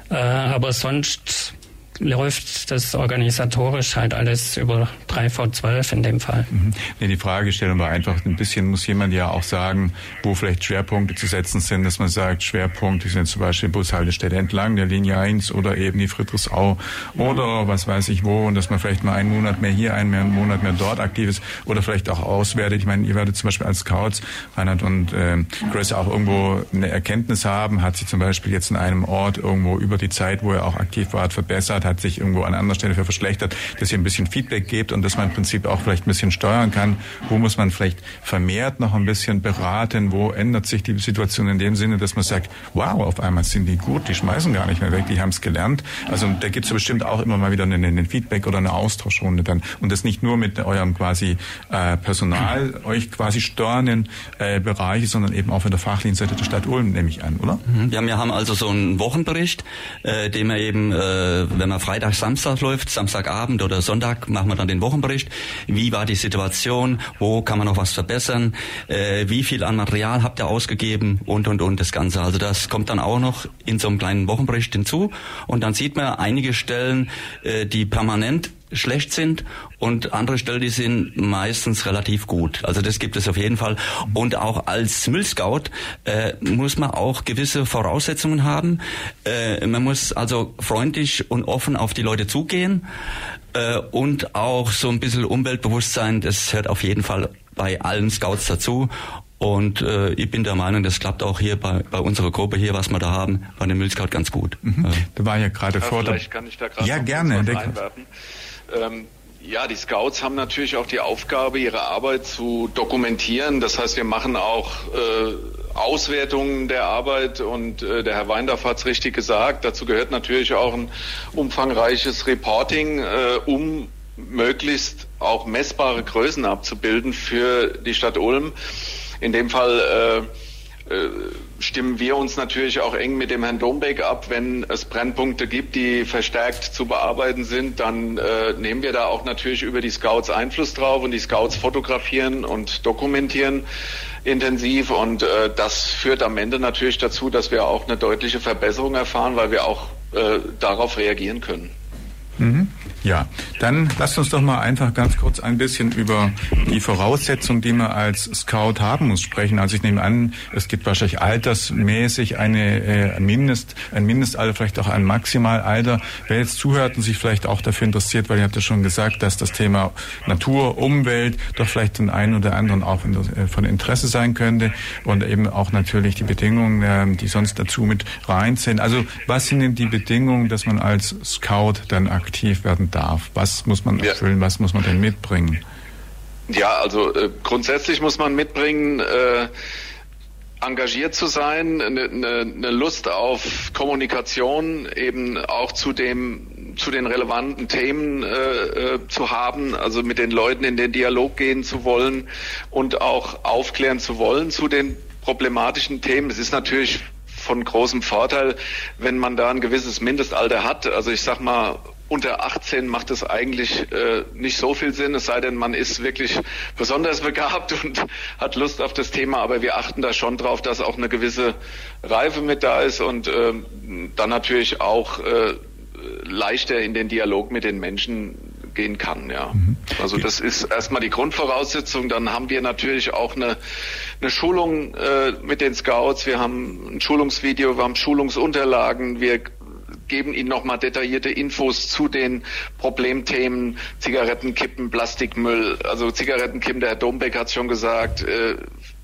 Äh, aber sonst läuft das organisatorisch halt alles über 3 vor 12 in dem Fall. Mhm. Nee, die Fragestellung war einfach, ein bisschen muss jemand ja auch sagen, wo vielleicht Schwerpunkte zu setzen sind, dass man sagt, Schwerpunkte sind zum Beispiel Bushaltestelle entlang der Linie 1 oder eben die Friedrichsau oder was weiß ich wo und dass man vielleicht mal einen Monat mehr hier, einen Monat mehr dort aktiv ist oder vielleicht auch auswertet. Ich meine, ihr werdet zum Beispiel als Scouts, Reinhard und äh, Grace auch irgendwo eine Erkenntnis haben, hat sich zum Beispiel jetzt in einem Ort irgendwo über die Zeit, wo er auch aktiv war, verbessert, hat sich irgendwo an anderer Stelle für verschlechtert, dass ihr ein bisschen Feedback gebt und dass man im Prinzip auch vielleicht ein bisschen steuern kann, wo muss man vielleicht vermehrt noch ein bisschen beraten, wo ändert sich die Situation in dem Sinne, dass man sagt, wow, auf einmal sind die gut, die schmeißen gar nicht mehr weg, die haben es gelernt. Also da gibt es ja bestimmt auch immer mal wieder ein Feedback oder eine Austauschrunde dann. Und das nicht nur mit eurem quasi äh, Personal, euch quasi steuernden äh, Bereiche, sondern eben auch von der fachlichen Seite der Stadt Ulm, nehme ich an, oder? Mhm. Ja, wir haben also so einen Wochenbericht, äh, den wir eben, äh, wenn man Freitag, Samstag läuft, Samstagabend oder Sonntag, machen wir dann den Wochenbericht. Wie war die Situation? Wo kann man noch was verbessern? Äh, wie viel an Material habt ihr ausgegeben? Und, und, und das Ganze. Also das kommt dann auch noch in so einem kleinen Wochenbericht hinzu. Und dann sieht man einige Stellen, äh, die permanent schlecht sind und andere Stellen, die sind meistens relativ gut. Also das gibt es auf jeden Fall. Und auch als Müllscout äh, muss man auch gewisse Voraussetzungen haben. Äh, man muss also freundlich und offen auf die Leute zugehen äh, und auch so ein bisschen Umweltbewusstsein, das hört auf jeden Fall bei allen Scouts dazu. Und äh, ich bin der Meinung, das klappt auch hier bei, bei unserer Gruppe hier, was wir da haben, bei dem Müllscout ganz gut. Mhm. Da war ja gerade ja, vor. Vielleicht kann ich da gerade ja, gerne. einwerfen. Ähm, ja, die Scouts haben natürlich auch die Aufgabe, ihre Arbeit zu dokumentieren. Das heißt, wir machen auch äh, Auswertungen der Arbeit und äh, der Herr Weindorf hat es richtig gesagt. Dazu gehört natürlich auch ein umfangreiches Reporting, äh, um möglichst auch messbare Größen abzubilden für die Stadt Ulm. In dem Fall äh, stimmen wir uns natürlich auch eng mit dem Herrn Dombeck ab. Wenn es Brennpunkte gibt, die verstärkt zu bearbeiten sind, dann äh, nehmen wir da auch natürlich über die Scouts Einfluss drauf und die Scouts fotografieren und dokumentieren intensiv und äh, das führt am Ende natürlich dazu, dass wir auch eine deutliche Verbesserung erfahren, weil wir auch äh, darauf reagieren können. Mhm. Ja, dann lasst uns doch mal einfach ganz kurz ein bisschen über die Voraussetzungen, die man als Scout haben muss, sprechen. Also ich nehme an, es gibt wahrscheinlich altersmäßig eine äh, Mindest, ein Mindestalter, vielleicht auch ein Maximalalter. Wer jetzt zuhört und sich vielleicht auch dafür interessiert, weil ihr habt ja schon gesagt, dass das Thema Natur, Umwelt doch vielleicht den einen oder anderen auch äh, von Interesse sein könnte und eben auch natürlich die Bedingungen, äh, die sonst dazu mit rein sind. Also was sind denn die Bedingungen, dass man als Scout dann aktiv werden darf? Was muss man erfüllen? Ja. Was muss man denn mitbringen? Ja, also äh, grundsätzlich muss man mitbringen, äh, engagiert zu sein, eine, eine, eine Lust auf Kommunikation, eben auch zu dem zu den relevanten Themen äh, äh, zu haben, also mit den Leuten in den Dialog gehen zu wollen und auch aufklären zu wollen zu den problematischen Themen. Es ist natürlich von großem Vorteil, wenn man da ein gewisses Mindestalter hat. Also ich sag mal, unter 18 macht es eigentlich äh, nicht so viel Sinn, es sei denn, man ist wirklich besonders begabt und hat Lust auf das Thema, aber wir achten da schon drauf, dass auch eine gewisse Reife mit da ist und äh, dann natürlich auch äh, leichter in den Dialog mit den Menschen gehen kann, ja. Mhm. Also das ist erstmal die Grundvoraussetzung. Dann haben wir natürlich auch eine, eine Schulung äh, mit den Scouts. Wir haben ein Schulungsvideo, wir haben Schulungsunterlagen. Wir geben Ihnen nochmal detaillierte Infos zu den Problemthemen Zigarettenkippen, Plastikmüll. Also Zigarettenkippen, der Herr Dombeck hat schon gesagt, äh,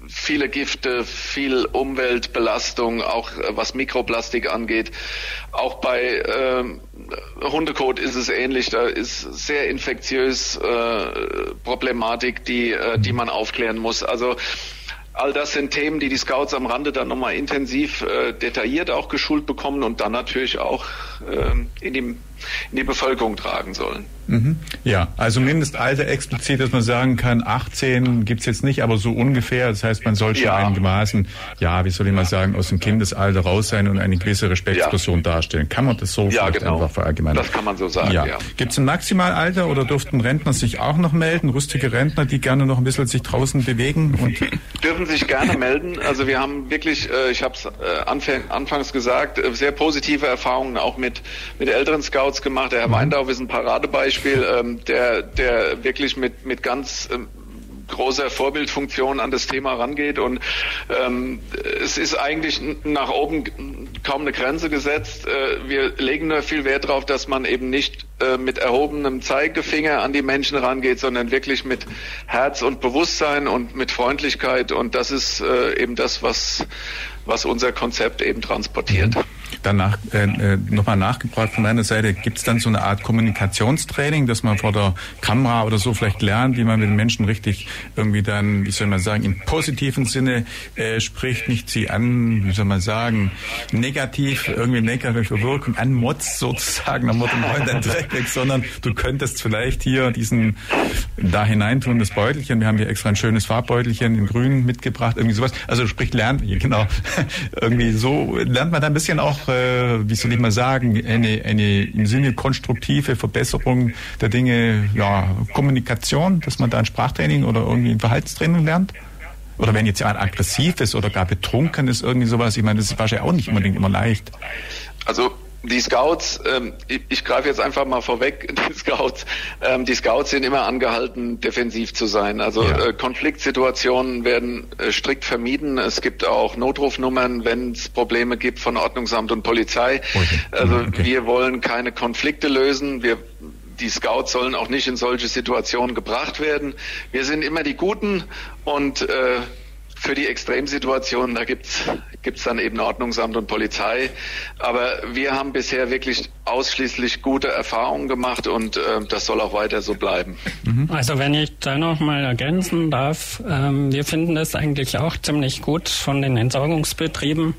viele Gifte, viel Umweltbelastung, auch äh, was Mikroplastik angeht. Auch bei äh, Hundekot ist es ähnlich. Da ist sehr infektiös äh, Problematik, die, äh, die man aufklären muss. Also All das sind Themen, die die Scouts am Rande dann nochmal intensiv äh, detailliert auch geschult bekommen und dann natürlich auch äh, in, die, in die Bevölkerung tragen sollen. Mhm. Ja, also Mindestalter explizit, dass man sagen kann, 18 gibt's jetzt nicht, aber so ungefähr. Das heißt, man soll schon ja. einigermaßen, ja, wie soll ich mal sagen, aus dem Kindesalter raus sein und eine gewisse Respektsperson ja. darstellen. Kann man das so ja, genau. einfach verallgemeinern? Das kann man so sagen, ja. ja. Gibt es ein Maximalalter oder durften Rentner sich auch noch melden? Rüstige Rentner, die gerne noch ein bisschen sich draußen bewegen? Und Dürfen sich gerne melden. Also wir haben wirklich, äh, ich habe es äh, anfangs gesagt, äh, sehr positive Erfahrungen auch mit, mit älteren Scouts gemacht. Der Herr mhm. Weindorf ist ein Paradebeispiel Beispiel, ähm, der, der wirklich mit, mit ganz ähm, großer Vorbildfunktion an das Thema rangeht und ähm, es ist eigentlich nach oben kaum eine Grenze gesetzt. Äh, wir legen nur viel Wert darauf, dass man eben nicht äh, mit erhobenem Zeigefinger an die Menschen rangeht, sondern wirklich mit Herz und Bewusstsein und mit Freundlichkeit. Und das ist äh, eben das, was, was unser Konzept eben transportiert. Mhm. Danach äh, äh nochmal nachgebracht von meiner Seite, gibt es dann so eine Art Kommunikationstraining, dass man vor der Kamera oder so vielleicht lernt, wie man mit den Menschen richtig irgendwie dann, wie soll man sagen, im positiven Sinne äh, spricht, nicht sie an, wie soll man sagen, negativ, irgendwie negative Wirkung anmotzt sozusagen, dann wird dann Dreck weg, sondern du könntest vielleicht hier diesen da hineintun, das Beutelchen, wir haben hier extra ein schönes Farbbeutelchen in grün mitgebracht, irgendwie sowas, also sprich lernt, genau, irgendwie so lernt man da ein bisschen auch wie soll ich mal sagen, eine, eine im Sinne konstruktive Verbesserung der Dinge, ja, Kommunikation, dass man da ein Sprachtraining oder irgendwie ein Verhaltenstraining lernt? Oder wenn jetzt jemand aggressiv ist oder gar betrunken ist, irgendwie sowas, ich meine, das ist wahrscheinlich auch nicht unbedingt immer leicht. Also die Scouts, ähm, ich, ich greife jetzt einfach mal vorweg, die Scouts, ähm, die Scouts sind immer angehalten, defensiv zu sein. Also ja. äh, Konfliktsituationen werden äh, strikt vermieden. Es gibt auch Notrufnummern, wenn es Probleme gibt von Ordnungsamt und Polizei. Okay. Also okay. wir wollen keine Konflikte lösen. Wir die Scouts sollen auch nicht in solche Situationen gebracht werden. Wir sind immer die Guten und äh, für die Extremsituationen, da gibt's gibt's dann eben Ordnungsamt und Polizei. Aber wir haben bisher wirklich ausschließlich gute Erfahrungen gemacht und äh, das soll auch weiter so bleiben. Mhm. Also wenn ich da noch mal ergänzen darf, ähm, wir finden das eigentlich auch ziemlich gut von den Entsorgungsbetrieben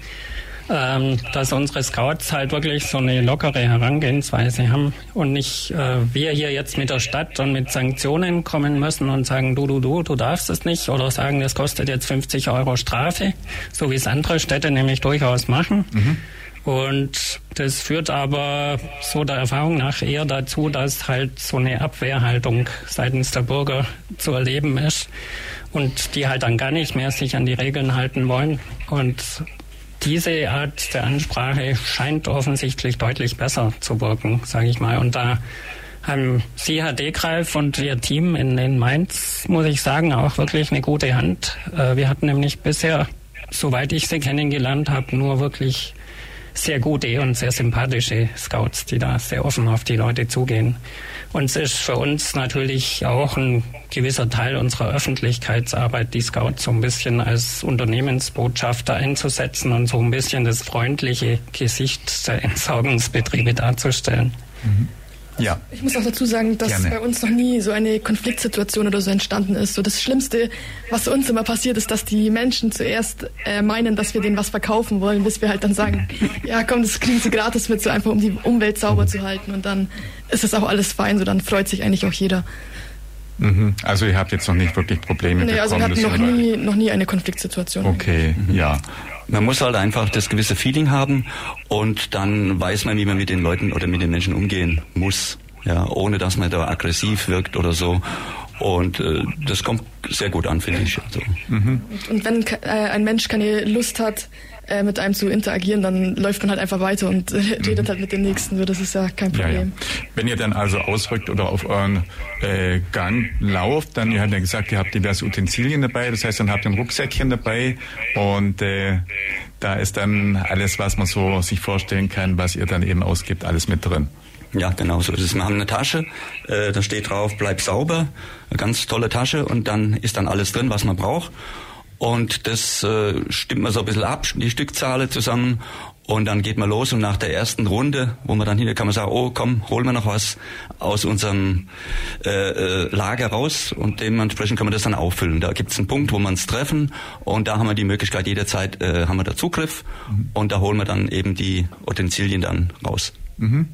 ähm, dass unsere Scouts halt wirklich so eine lockere Herangehensweise haben und nicht äh, wir hier jetzt mit der Stadt und mit Sanktionen kommen müssen und sagen, du, du, du, du darfst es nicht oder sagen, das kostet jetzt 50 Euro Strafe, so wie es andere Städte nämlich durchaus machen. Mhm. Und das führt aber so der Erfahrung nach eher dazu, dass halt so eine Abwehrhaltung seitens der Bürger zu erleben ist und die halt dann gar nicht mehr sich an die Regeln halten wollen. Und diese Art der Ansprache scheint offensichtlich deutlich besser zu wirken, sage ich mal. Und da haben Sie, Herr Degreif und Ihr Team in, in Mainz, muss ich sagen, auch wirklich eine gute Hand. Äh, wir hatten nämlich bisher, soweit ich Sie kennengelernt habe, nur wirklich sehr gute und sehr sympathische Scouts, die da sehr offen auf die Leute zugehen. Und es ist für uns natürlich auch ein gewisser Teil unserer Öffentlichkeitsarbeit, die Scouts so ein bisschen als Unternehmensbotschafter einzusetzen und so ein bisschen das freundliche Gesicht der Entsorgungsbetriebe darzustellen. Mhm. Ja. Ich muss auch dazu sagen, dass Gerne. bei uns noch nie so eine Konfliktsituation oder so entstanden ist. So das Schlimmste, was uns immer passiert, ist, dass die Menschen zuerst äh, meinen, dass wir denen was verkaufen wollen, bis wir halt dann sagen, ja komm, das kriegen sie gratis mit, so einfach um die Umwelt sauber zu halten. Und dann ist das auch alles fein, so dann freut sich eigentlich auch jeder. Mhm. Also ihr habt jetzt noch nicht wirklich Probleme nee, bekommen? also wir hatten noch nie, noch nie eine Konfliktsituation. Okay, mhm. ja. Man muss halt einfach das gewisse Feeling haben und dann weiß man, wie man mit den Leuten oder mit den Menschen umgehen muss, ja, ohne dass man da aggressiv wirkt oder so. Und äh, das kommt sehr gut an, finde ich. Also. Mhm. Und wenn äh, ein Mensch keine Lust hat, äh, mit einem zu interagieren, dann läuft man halt einfach weiter und äh, redet mhm. halt mit dem Nächsten. So, das ist ja kein Problem. Ja, ja. Wenn ihr dann also ausrückt oder auf euren äh, Gang lauft, dann, ihr habt ja gesagt, ihr habt diverse Utensilien dabei, das heißt, dann habt ihr ein Rucksäckchen dabei und äh, da ist dann alles, was man so sich vorstellen kann, was ihr dann eben ausgibt, alles mit drin. Ja, genau so ist es. Wir haben eine Tasche, äh, da steht drauf, bleib sauber, eine ganz tolle Tasche und dann ist dann alles drin, was man braucht. Und das äh, stimmt man so ein bisschen ab, die Stückzahlen zusammen. Und dann geht man los und nach der ersten Runde, wo man dann hinter kann man sagen, oh komm, holen wir noch was aus unserem äh, äh, Lager raus und dementsprechend kann man das dann auffüllen. Da gibt es einen Punkt, wo man es treffen und da haben wir die Möglichkeit, jederzeit äh, haben wir da Zugriff mhm. und da holen wir dann eben die Utensilien dann raus. Mhm.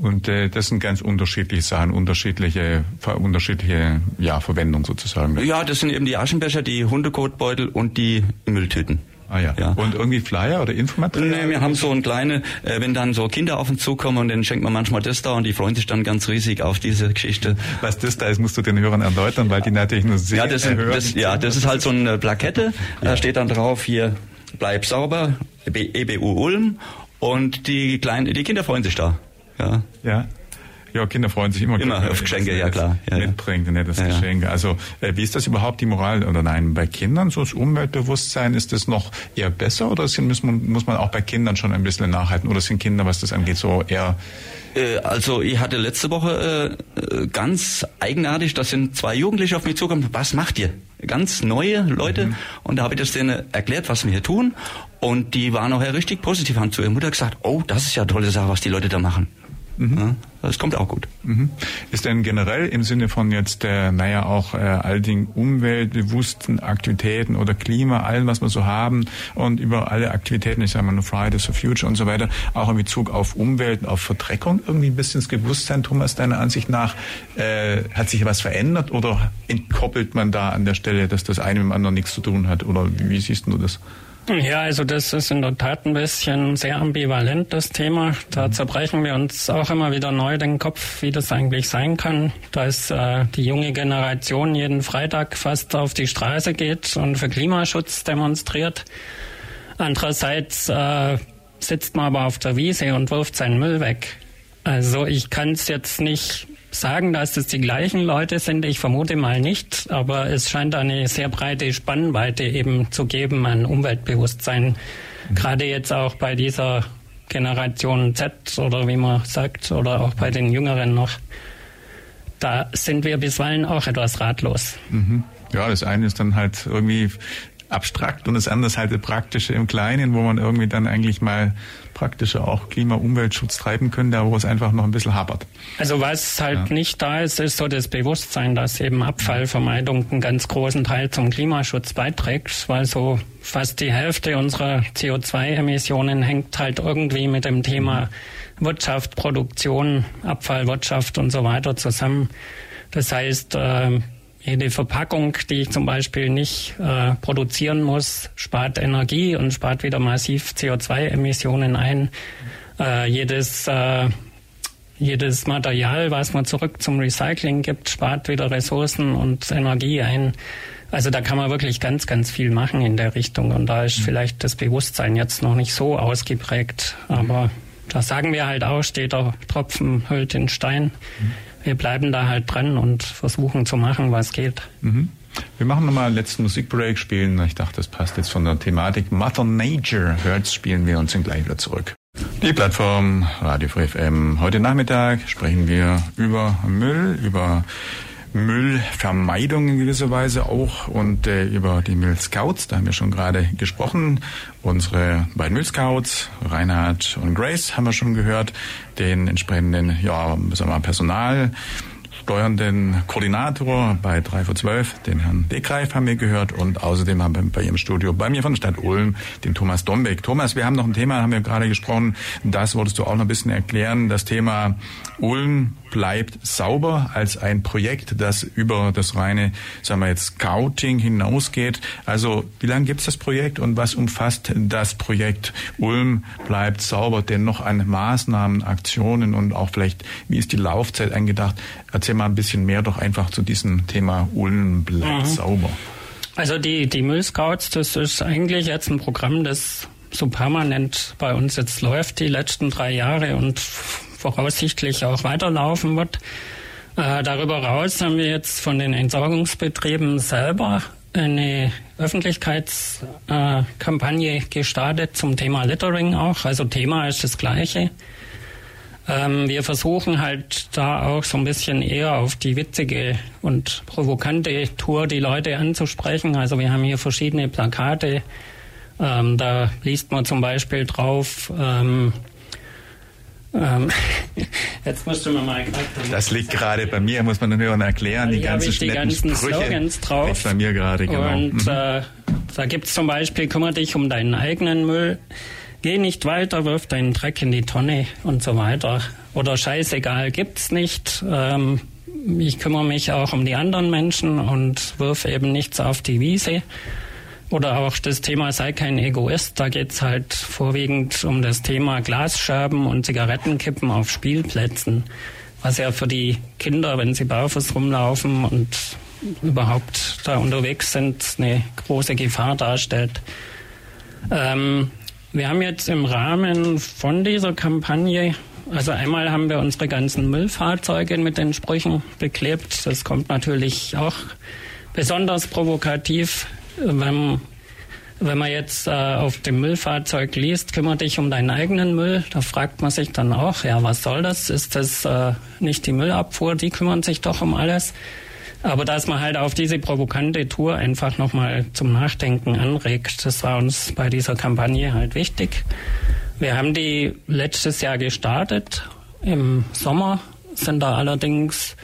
Und äh, das sind ganz unterschiedliche Sachen, unterschiedliche, unterschiedliche ja, Verwendung sozusagen. Ja, das sind eben die Aschenbecher, die Hundekotbeutel und die Mülltüten. Ah ja. ja. Und irgendwie Flyer oder Infomaterial? Nee, wir haben so ein kleine, äh, wenn dann so Kinder auf uns zukommen und dann schenkt man manchmal das da und die freuen sich dann ganz riesig auf diese Geschichte. Was das da ist, musst du den Hörern erläutern, weil die natürlich nur sehr ja, das, sind, das, ja, das ist halt so eine Plakette, ja. da steht dann drauf hier, bleib sauber, EBU Ulm und die kleinen, die Kinder freuen sich da. Ja. Ja. Ja, Kinder freuen sich immer. Immer auf Geschenke, ja klar. Ja, mitbringt, ein nettes ja, Geschenk. Also äh, wie ist das überhaupt die Moral oder nein? Bei Kindern, so das Umweltbewusstsein, ist das noch eher besser oder sind, muss, man, muss man auch bei Kindern schon ein bisschen nachhalten? Oder sind Kinder, was das angeht, so eher äh, also ich hatte letzte Woche äh, ganz eigenartig, da sind zwei Jugendliche auf mich zugekommen, was macht ihr? Ganz neue Leute mhm. und da habe ich das denen erklärt, was wir hier tun und die waren auch richtig positiv, haben zu ihrer Mutter gesagt, oh, das ist ja eine tolle Sache, was die Leute da machen. Mhm. Das kommt auch gut. Mhm. Ist denn generell im Sinne von jetzt, äh, naja, auch äh, all den umweltbewussten Aktivitäten oder Klima, allem, was wir so haben und über alle Aktivitäten, ich sage mal nur Fridays for Future und so weiter, auch in Bezug auf Umwelt, auf Verdreckung irgendwie ein bisschen das Bewusstsein, Thomas, deiner Ansicht nach, äh, hat sich was verändert oder entkoppelt man da an der Stelle, dass das eine mit dem anderen nichts zu tun hat oder wie, wie siehst du das? Ja, also das ist in der Tat ein bisschen sehr ambivalent, das Thema. Da zerbrechen wir uns auch immer wieder neu den Kopf, wie das eigentlich sein kann, dass äh, die junge Generation jeden Freitag fast auf die Straße geht und für Klimaschutz demonstriert. Andererseits äh, sitzt man aber auf der Wiese und wirft seinen Müll weg. Also ich kann es jetzt nicht sagen, dass es die gleichen Leute sind. Ich vermute mal nicht, aber es scheint eine sehr breite Spannweite eben zu geben an Umweltbewusstsein. Mhm. Gerade jetzt auch bei dieser Generation Z oder wie man sagt, oder auch bei den Jüngeren noch. Da sind wir bisweilen auch etwas ratlos. Mhm. Ja, das eine ist dann halt irgendwie abstrakt und das andere ist halt das Praktische im Kleinen, wo man irgendwie dann eigentlich mal praktischer auch Klima- Umweltschutz treiben könnte, aber wo es einfach noch ein bisschen hapert. Also was halt ja. nicht da ist, ist so das Bewusstsein, dass eben Abfallvermeidung einen ganz großen Teil zum Klimaschutz beiträgt, weil so fast die Hälfte unserer CO2-Emissionen hängt halt irgendwie mit dem Thema Wirtschaft, Produktion, Abfallwirtschaft und so weiter zusammen. Das heißt, äh, jede Verpackung, die ich zum Beispiel nicht äh, produzieren muss, spart Energie und spart wieder massiv CO2-Emissionen ein. Äh, jedes, äh, jedes Material, was man zurück zum Recycling gibt, spart wieder Ressourcen und Energie ein. Also da kann man wirklich ganz, ganz viel machen in der Richtung. Und da ist vielleicht das Bewusstsein jetzt noch nicht so ausgeprägt. Aber da sagen wir halt auch, steht der Tropfen hüllt den Stein wir bleiben da halt dran und versuchen zu machen, was geht. Mhm. Wir machen nochmal einen letzten Musikbreak, spielen, ich dachte, das passt jetzt von der Thematik. Mother Nature hört, spielen wir uns sind gleich wieder zurück. Die Plattform Radio Free FM. Heute Nachmittag sprechen wir über Müll, über Müllvermeidung in gewisser Weise auch und äh, über die Müllscouts, da haben wir schon gerade gesprochen. Unsere beiden Müllscouts, Reinhard und Grace, haben wir schon gehört, den entsprechenden ja, sagen wir mal, Personal steuernden Koordinator bei 3 vor 12, den Herrn Dekreif haben wir gehört und außerdem haben wir bei Ihrem Studio bei mir von der Stadt Ulm den Thomas Dombeck. Thomas, wir haben noch ein Thema, haben wir gerade gesprochen, das wolltest du auch noch ein bisschen erklären, das Thema Ulm bleibt sauber als ein Projekt, das über das reine, sagen wir jetzt, Scouting hinausgeht. Also wie lange gibt es das Projekt und was umfasst das Projekt Ulm bleibt sauber denn noch an Maßnahmen, Aktionen und auch vielleicht, wie ist die Laufzeit eingedacht? Erzähl mal ein bisschen mehr doch einfach zu diesem Thema Ulm bleibt mhm. sauber. Also die, die Müllscouts, das ist eigentlich jetzt ein Programm, das so permanent bei uns jetzt läuft die letzten drei Jahre und voraussichtlich auch weiterlaufen wird. Äh, darüber hinaus haben wir jetzt von den Entsorgungsbetrieben selber eine Öffentlichkeitskampagne äh, gestartet zum Thema Littering auch. Also Thema ist das gleiche. Ähm, wir versuchen halt da auch so ein bisschen eher auf die witzige und provokante Tour die Leute anzusprechen. Also wir haben hier verschiedene Plakate. Ähm, da liest man zum Beispiel drauf, ähm, ähm, jetzt musst du mir mal. Das liegt gerade bei mir, muss man den Hörern erklären. Die ganzen die ganzen Sprüche Slogans drauf. Liegt bei mir gerade, genau. Und mhm. äh, da gibt's zum Beispiel, kümmere dich um deinen eigenen Müll, geh nicht weiter, wirf deinen Dreck in die Tonne und so weiter. Oder scheißegal, gibt's nicht. Ähm, ich kümmere mich auch um die anderen Menschen und wirf eben nichts auf die Wiese. Oder auch das Thema sei kein Egoist. Da geht's halt vorwiegend um das Thema Glasscherben und Zigarettenkippen auf Spielplätzen. Was ja für die Kinder, wenn sie barfuß rumlaufen und überhaupt da unterwegs sind, eine große Gefahr darstellt. Ähm, wir haben jetzt im Rahmen von dieser Kampagne Also einmal haben wir unsere ganzen Müllfahrzeuge mit den Sprüchen beklebt. Das kommt natürlich auch besonders provokativ, wenn, wenn man jetzt äh, auf dem Müllfahrzeug liest, kümmere dich um deinen eigenen Müll. Da fragt man sich dann auch, ja, was soll das? Ist das äh, nicht die Müllabfuhr? Die kümmern sich doch um alles. Aber dass man halt auf diese provokante Tour einfach nochmal zum Nachdenken anregt, das war uns bei dieser Kampagne halt wichtig. Wir haben die letztes Jahr gestartet. Im Sommer sind da allerdings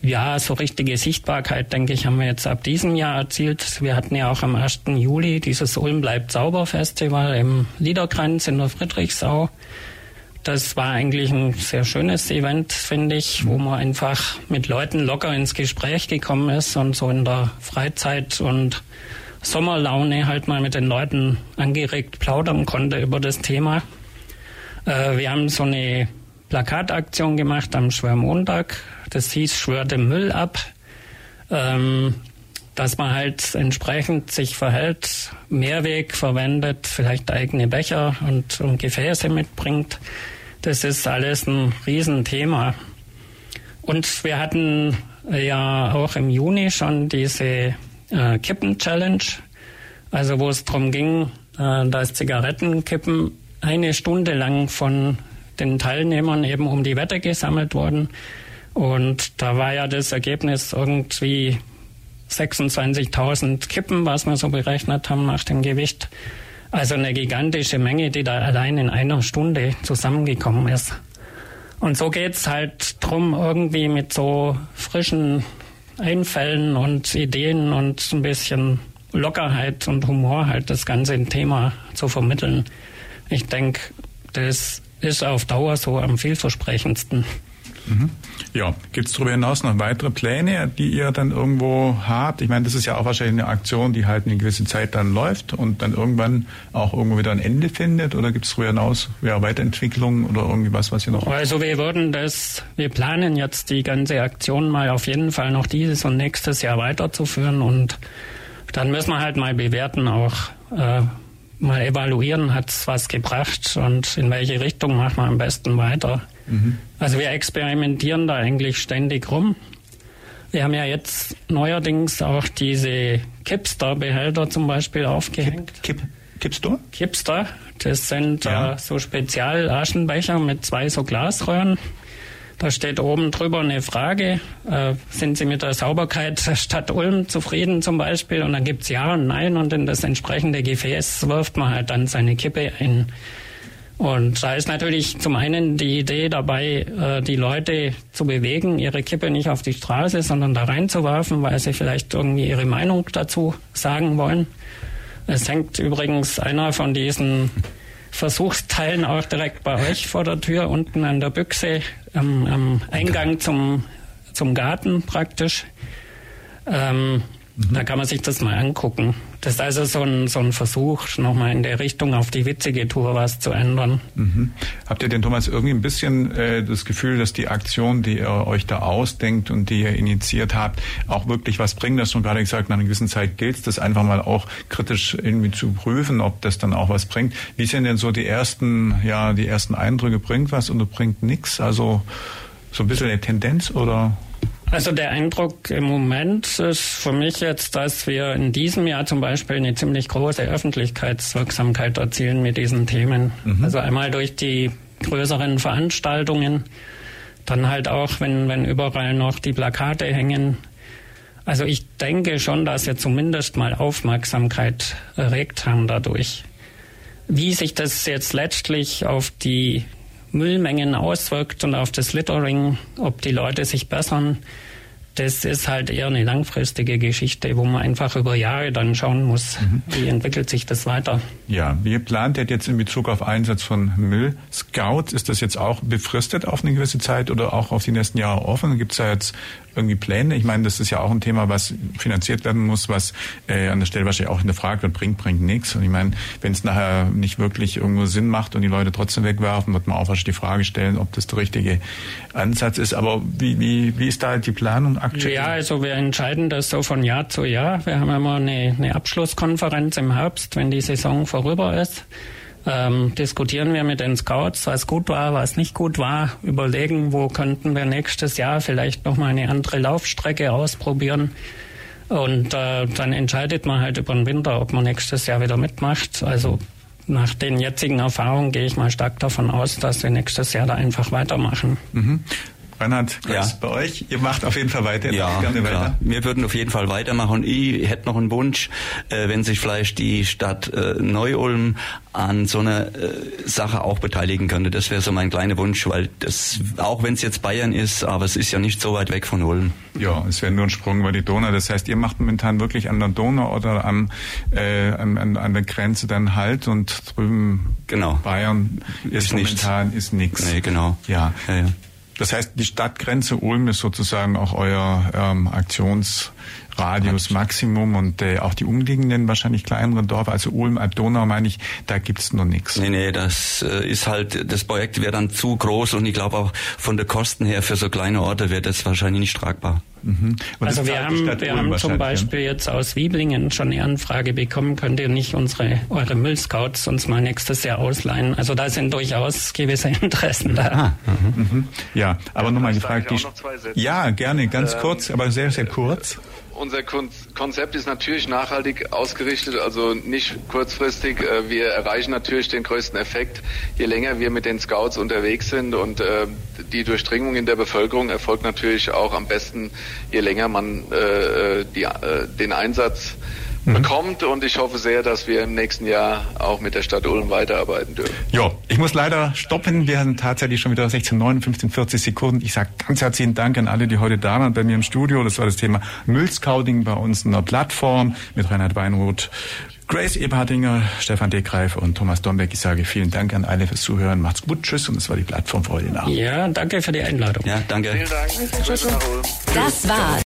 ja, so richtige Sichtbarkeit, denke ich, haben wir jetzt ab diesem Jahr erzielt. Wir hatten ja auch am 1. Juli dieses Ulm bleibt sauber Festival im Liederkranz in der Friedrichsau. Das war eigentlich ein sehr schönes Event, finde ich, wo man einfach mit Leuten locker ins Gespräch gekommen ist und so in der Freizeit und Sommerlaune halt mal mit den Leuten angeregt plaudern konnte über das Thema. Äh, wir haben so eine Plakataktion gemacht am Schwörmontag. Das hieß Schwör den Müll ab. Ähm, dass man halt entsprechend sich verhält, Mehrweg verwendet, vielleicht eigene Becher und, und Gefäße mitbringt. Das ist alles ein Riesenthema. Und wir hatten ja auch im Juni schon diese äh, Kippen-Challenge, also wo es darum ging, äh, dass Zigarettenkippen eine Stunde lang von den Teilnehmern eben um die Wette gesammelt wurden. Und da war ja das Ergebnis irgendwie 26.000 Kippen, was wir so berechnet haben nach dem Gewicht. Also eine gigantische Menge, die da allein in einer Stunde zusammengekommen ist. Und so geht's halt drum, irgendwie mit so frischen Einfällen und Ideen und ein bisschen Lockerheit und Humor halt das ganze Thema zu vermitteln. Ich denke, das ist auf Dauer so am vielversprechendsten. Ja, gibt es darüber hinaus noch weitere Pläne, die ihr dann irgendwo habt? Ich meine, das ist ja auch wahrscheinlich eine Aktion, die halt eine gewisse Zeit dann läuft und dann irgendwann auch irgendwo wieder ein Ende findet. Oder gibt es darüber hinaus ja, Weiterentwicklungen oder irgendwie was, was ihr noch... Also wir würden das, wir planen jetzt die ganze Aktion mal auf jeden Fall noch dieses und nächstes Jahr weiterzuführen und dann müssen wir halt mal bewerten auch... Äh, mal evaluieren, hat es was gebracht und in welche Richtung machen wir am besten weiter. Mhm. Also wir experimentieren da eigentlich ständig rum. Wir haben ja jetzt neuerdings auch diese Kipster-Behälter zum Beispiel aufgehängt. Kip, Kip, Kipster? Kipster, das sind ja. äh, so Spezialaschenbecher mit zwei so Glasröhren. Da steht oben drüber eine Frage, äh, sind Sie mit der Sauberkeit der Stadt Ulm zufrieden zum Beispiel? Und dann gibt's Ja und Nein und in das entsprechende Gefäß wirft man halt dann seine Kippe ein. Und da ist natürlich zum einen die Idee dabei, äh, die Leute zu bewegen, ihre Kippe nicht auf die Straße, sondern da reinzuwerfen, weil sie vielleicht irgendwie ihre Meinung dazu sagen wollen. Es hängt übrigens einer von diesen Versuchsteilen auch direkt bei euch vor der Tür, unten an der Büchse, am, am Eingang zum, zum Garten praktisch. Ähm. Da kann man sich das mal angucken. Das ist also so ein, so ein Versuch, nochmal in der Richtung auf die witzige Tour was zu ändern. Mhm. Habt ihr denn, Thomas, irgendwie ein bisschen äh, das Gefühl, dass die Aktion, die ihr euch da ausdenkt und die ihr initiiert habt, auch wirklich was bringt? Das schon gerade gesagt, nach einer gewissen Zeit gilt es, das einfach mal auch kritisch irgendwie zu prüfen, ob das dann auch was bringt. Wie sind denn so die ersten, ja, die ersten Eindrücke? Bringt was oder bringt nichts? Also so ein bisschen eine Tendenz oder? Also der Eindruck im Moment ist für mich jetzt, dass wir in diesem Jahr zum Beispiel eine ziemlich große Öffentlichkeitswirksamkeit erzielen mit diesen Themen. Mhm. Also einmal durch die größeren Veranstaltungen, dann halt auch, wenn, wenn überall noch die Plakate hängen. Also ich denke schon, dass wir zumindest mal Aufmerksamkeit erregt haben dadurch. Wie sich das jetzt letztlich auf die Müllmengen auswirkt und auf das Littering, ob die Leute sich bessern, das ist halt eher eine langfristige Geschichte, wo man einfach über Jahre dann schauen muss, mhm. wie entwickelt sich das weiter. Ja, wie plant ihr jetzt in Bezug auf Einsatz von Müllscouts? Ist das jetzt auch befristet auf eine gewisse Zeit oder auch auf die nächsten Jahre offen? Gibt es da jetzt irgendwie Pläne? Ich meine, das ist ja auch ein Thema, was finanziert werden muss, was äh, an der Stelle wahrscheinlich auch hinterfragt wird, bringt, bringt nichts. Und ich meine, wenn es nachher nicht wirklich irgendwo Sinn macht und die Leute trotzdem wegwerfen, wird man auch wahrscheinlich die Frage stellen, ob das der richtige Ansatz ist. Aber wie, wie, wie ist da die Planung aktuell? Ja, also wir entscheiden das so von Jahr zu Jahr. Wir haben immer eine, eine Abschlusskonferenz im Herbst, wenn die Saison vorüber ist. Ähm, diskutieren wir mit den Scouts, was gut war, was nicht gut war, überlegen, wo könnten wir nächstes Jahr vielleicht nochmal eine andere Laufstrecke ausprobieren. Und äh, dann entscheidet man halt über den Winter, ob man nächstes Jahr wieder mitmacht. Also nach den jetzigen Erfahrungen gehe ich mal stark davon aus, dass wir nächstes Jahr da einfach weitermachen. Mhm. Reinhard, ja. bei euch, ihr macht auf jeden Fall weiter. Ja, gerne weiter. Klar. Wir würden auf jeden Fall weitermachen. Ich hätte noch einen Wunsch, äh, wenn sich vielleicht die Stadt äh, Neu-Ulm an so einer äh, Sache auch beteiligen könnte. Das wäre so mein kleiner Wunsch, weil das, auch wenn es jetzt Bayern ist, aber es ist ja nicht so weit weg von Ulm. Ja, es wäre nur ein Sprung über die Donau. Das heißt, ihr macht momentan wirklich an der Donau oder am, äh, an, an der Grenze dann halt und drüben genau. Bayern ist, ist momentan nichts. ist nichts. Nee, genau. Ja. ja, ja. Das heißt, die Stadtgrenze Ulm ist sozusagen auch euer ähm, Aktionsradius Maximum und äh, auch die umliegenden wahrscheinlich kleineren Dörfer, also Ulm, Alb-Donau meine ich, da gibt's noch nichts. Nee, nee, das äh, ist halt, das Projekt wäre dann zu groß und ich glaube auch von der Kosten her für so kleine Orte wäre das wahrscheinlich nicht tragbar. Mhm. Also wir haben, wir haben zum Beispiel jetzt aus Wieblingen schon eine Anfrage bekommen, könnt ihr nicht unsere eure Müllscouts uns mal nächstes Jahr ausleihen? Also da sind durchaus gewisse Interessen da. Ah, mhm. Mhm. Ja, aber nochmal gefragt. Die, ja, gerne, ganz ähm, kurz, aber sehr, sehr kurz unser Konzept ist natürlich nachhaltig ausgerichtet, also nicht kurzfristig. Äh, wir erreichen natürlich den größten Effekt, je länger wir mit den Scouts unterwegs sind und äh, die Durchdringung in der Bevölkerung erfolgt natürlich auch am besten, je länger man äh, den Einsatz mhm. bekommt und ich hoffe sehr, dass wir im nächsten Jahr auch mit der Stadt Ulm weiterarbeiten dürfen. Ja, ich muss leider stoppen. Wir sind tatsächlich schon wieder 16, 9, 15, 40 Sekunden. Ich sage ganz herzlichen Dank an alle, die heute da waren bei mir im Studio. Das war das Thema Müllscouting bei uns in der Plattform mit Reinhard Weinroth. Grace Eberhardinger, Stefan Dekreif und Thomas Dombeck. Ich sage vielen Dank an alle fürs Zuhören. Macht's gut. Tschüss. Und das war die Plattform für heute Nacht. Ja, danke für die Einladung. Ja, danke. Vielen Dank. Das war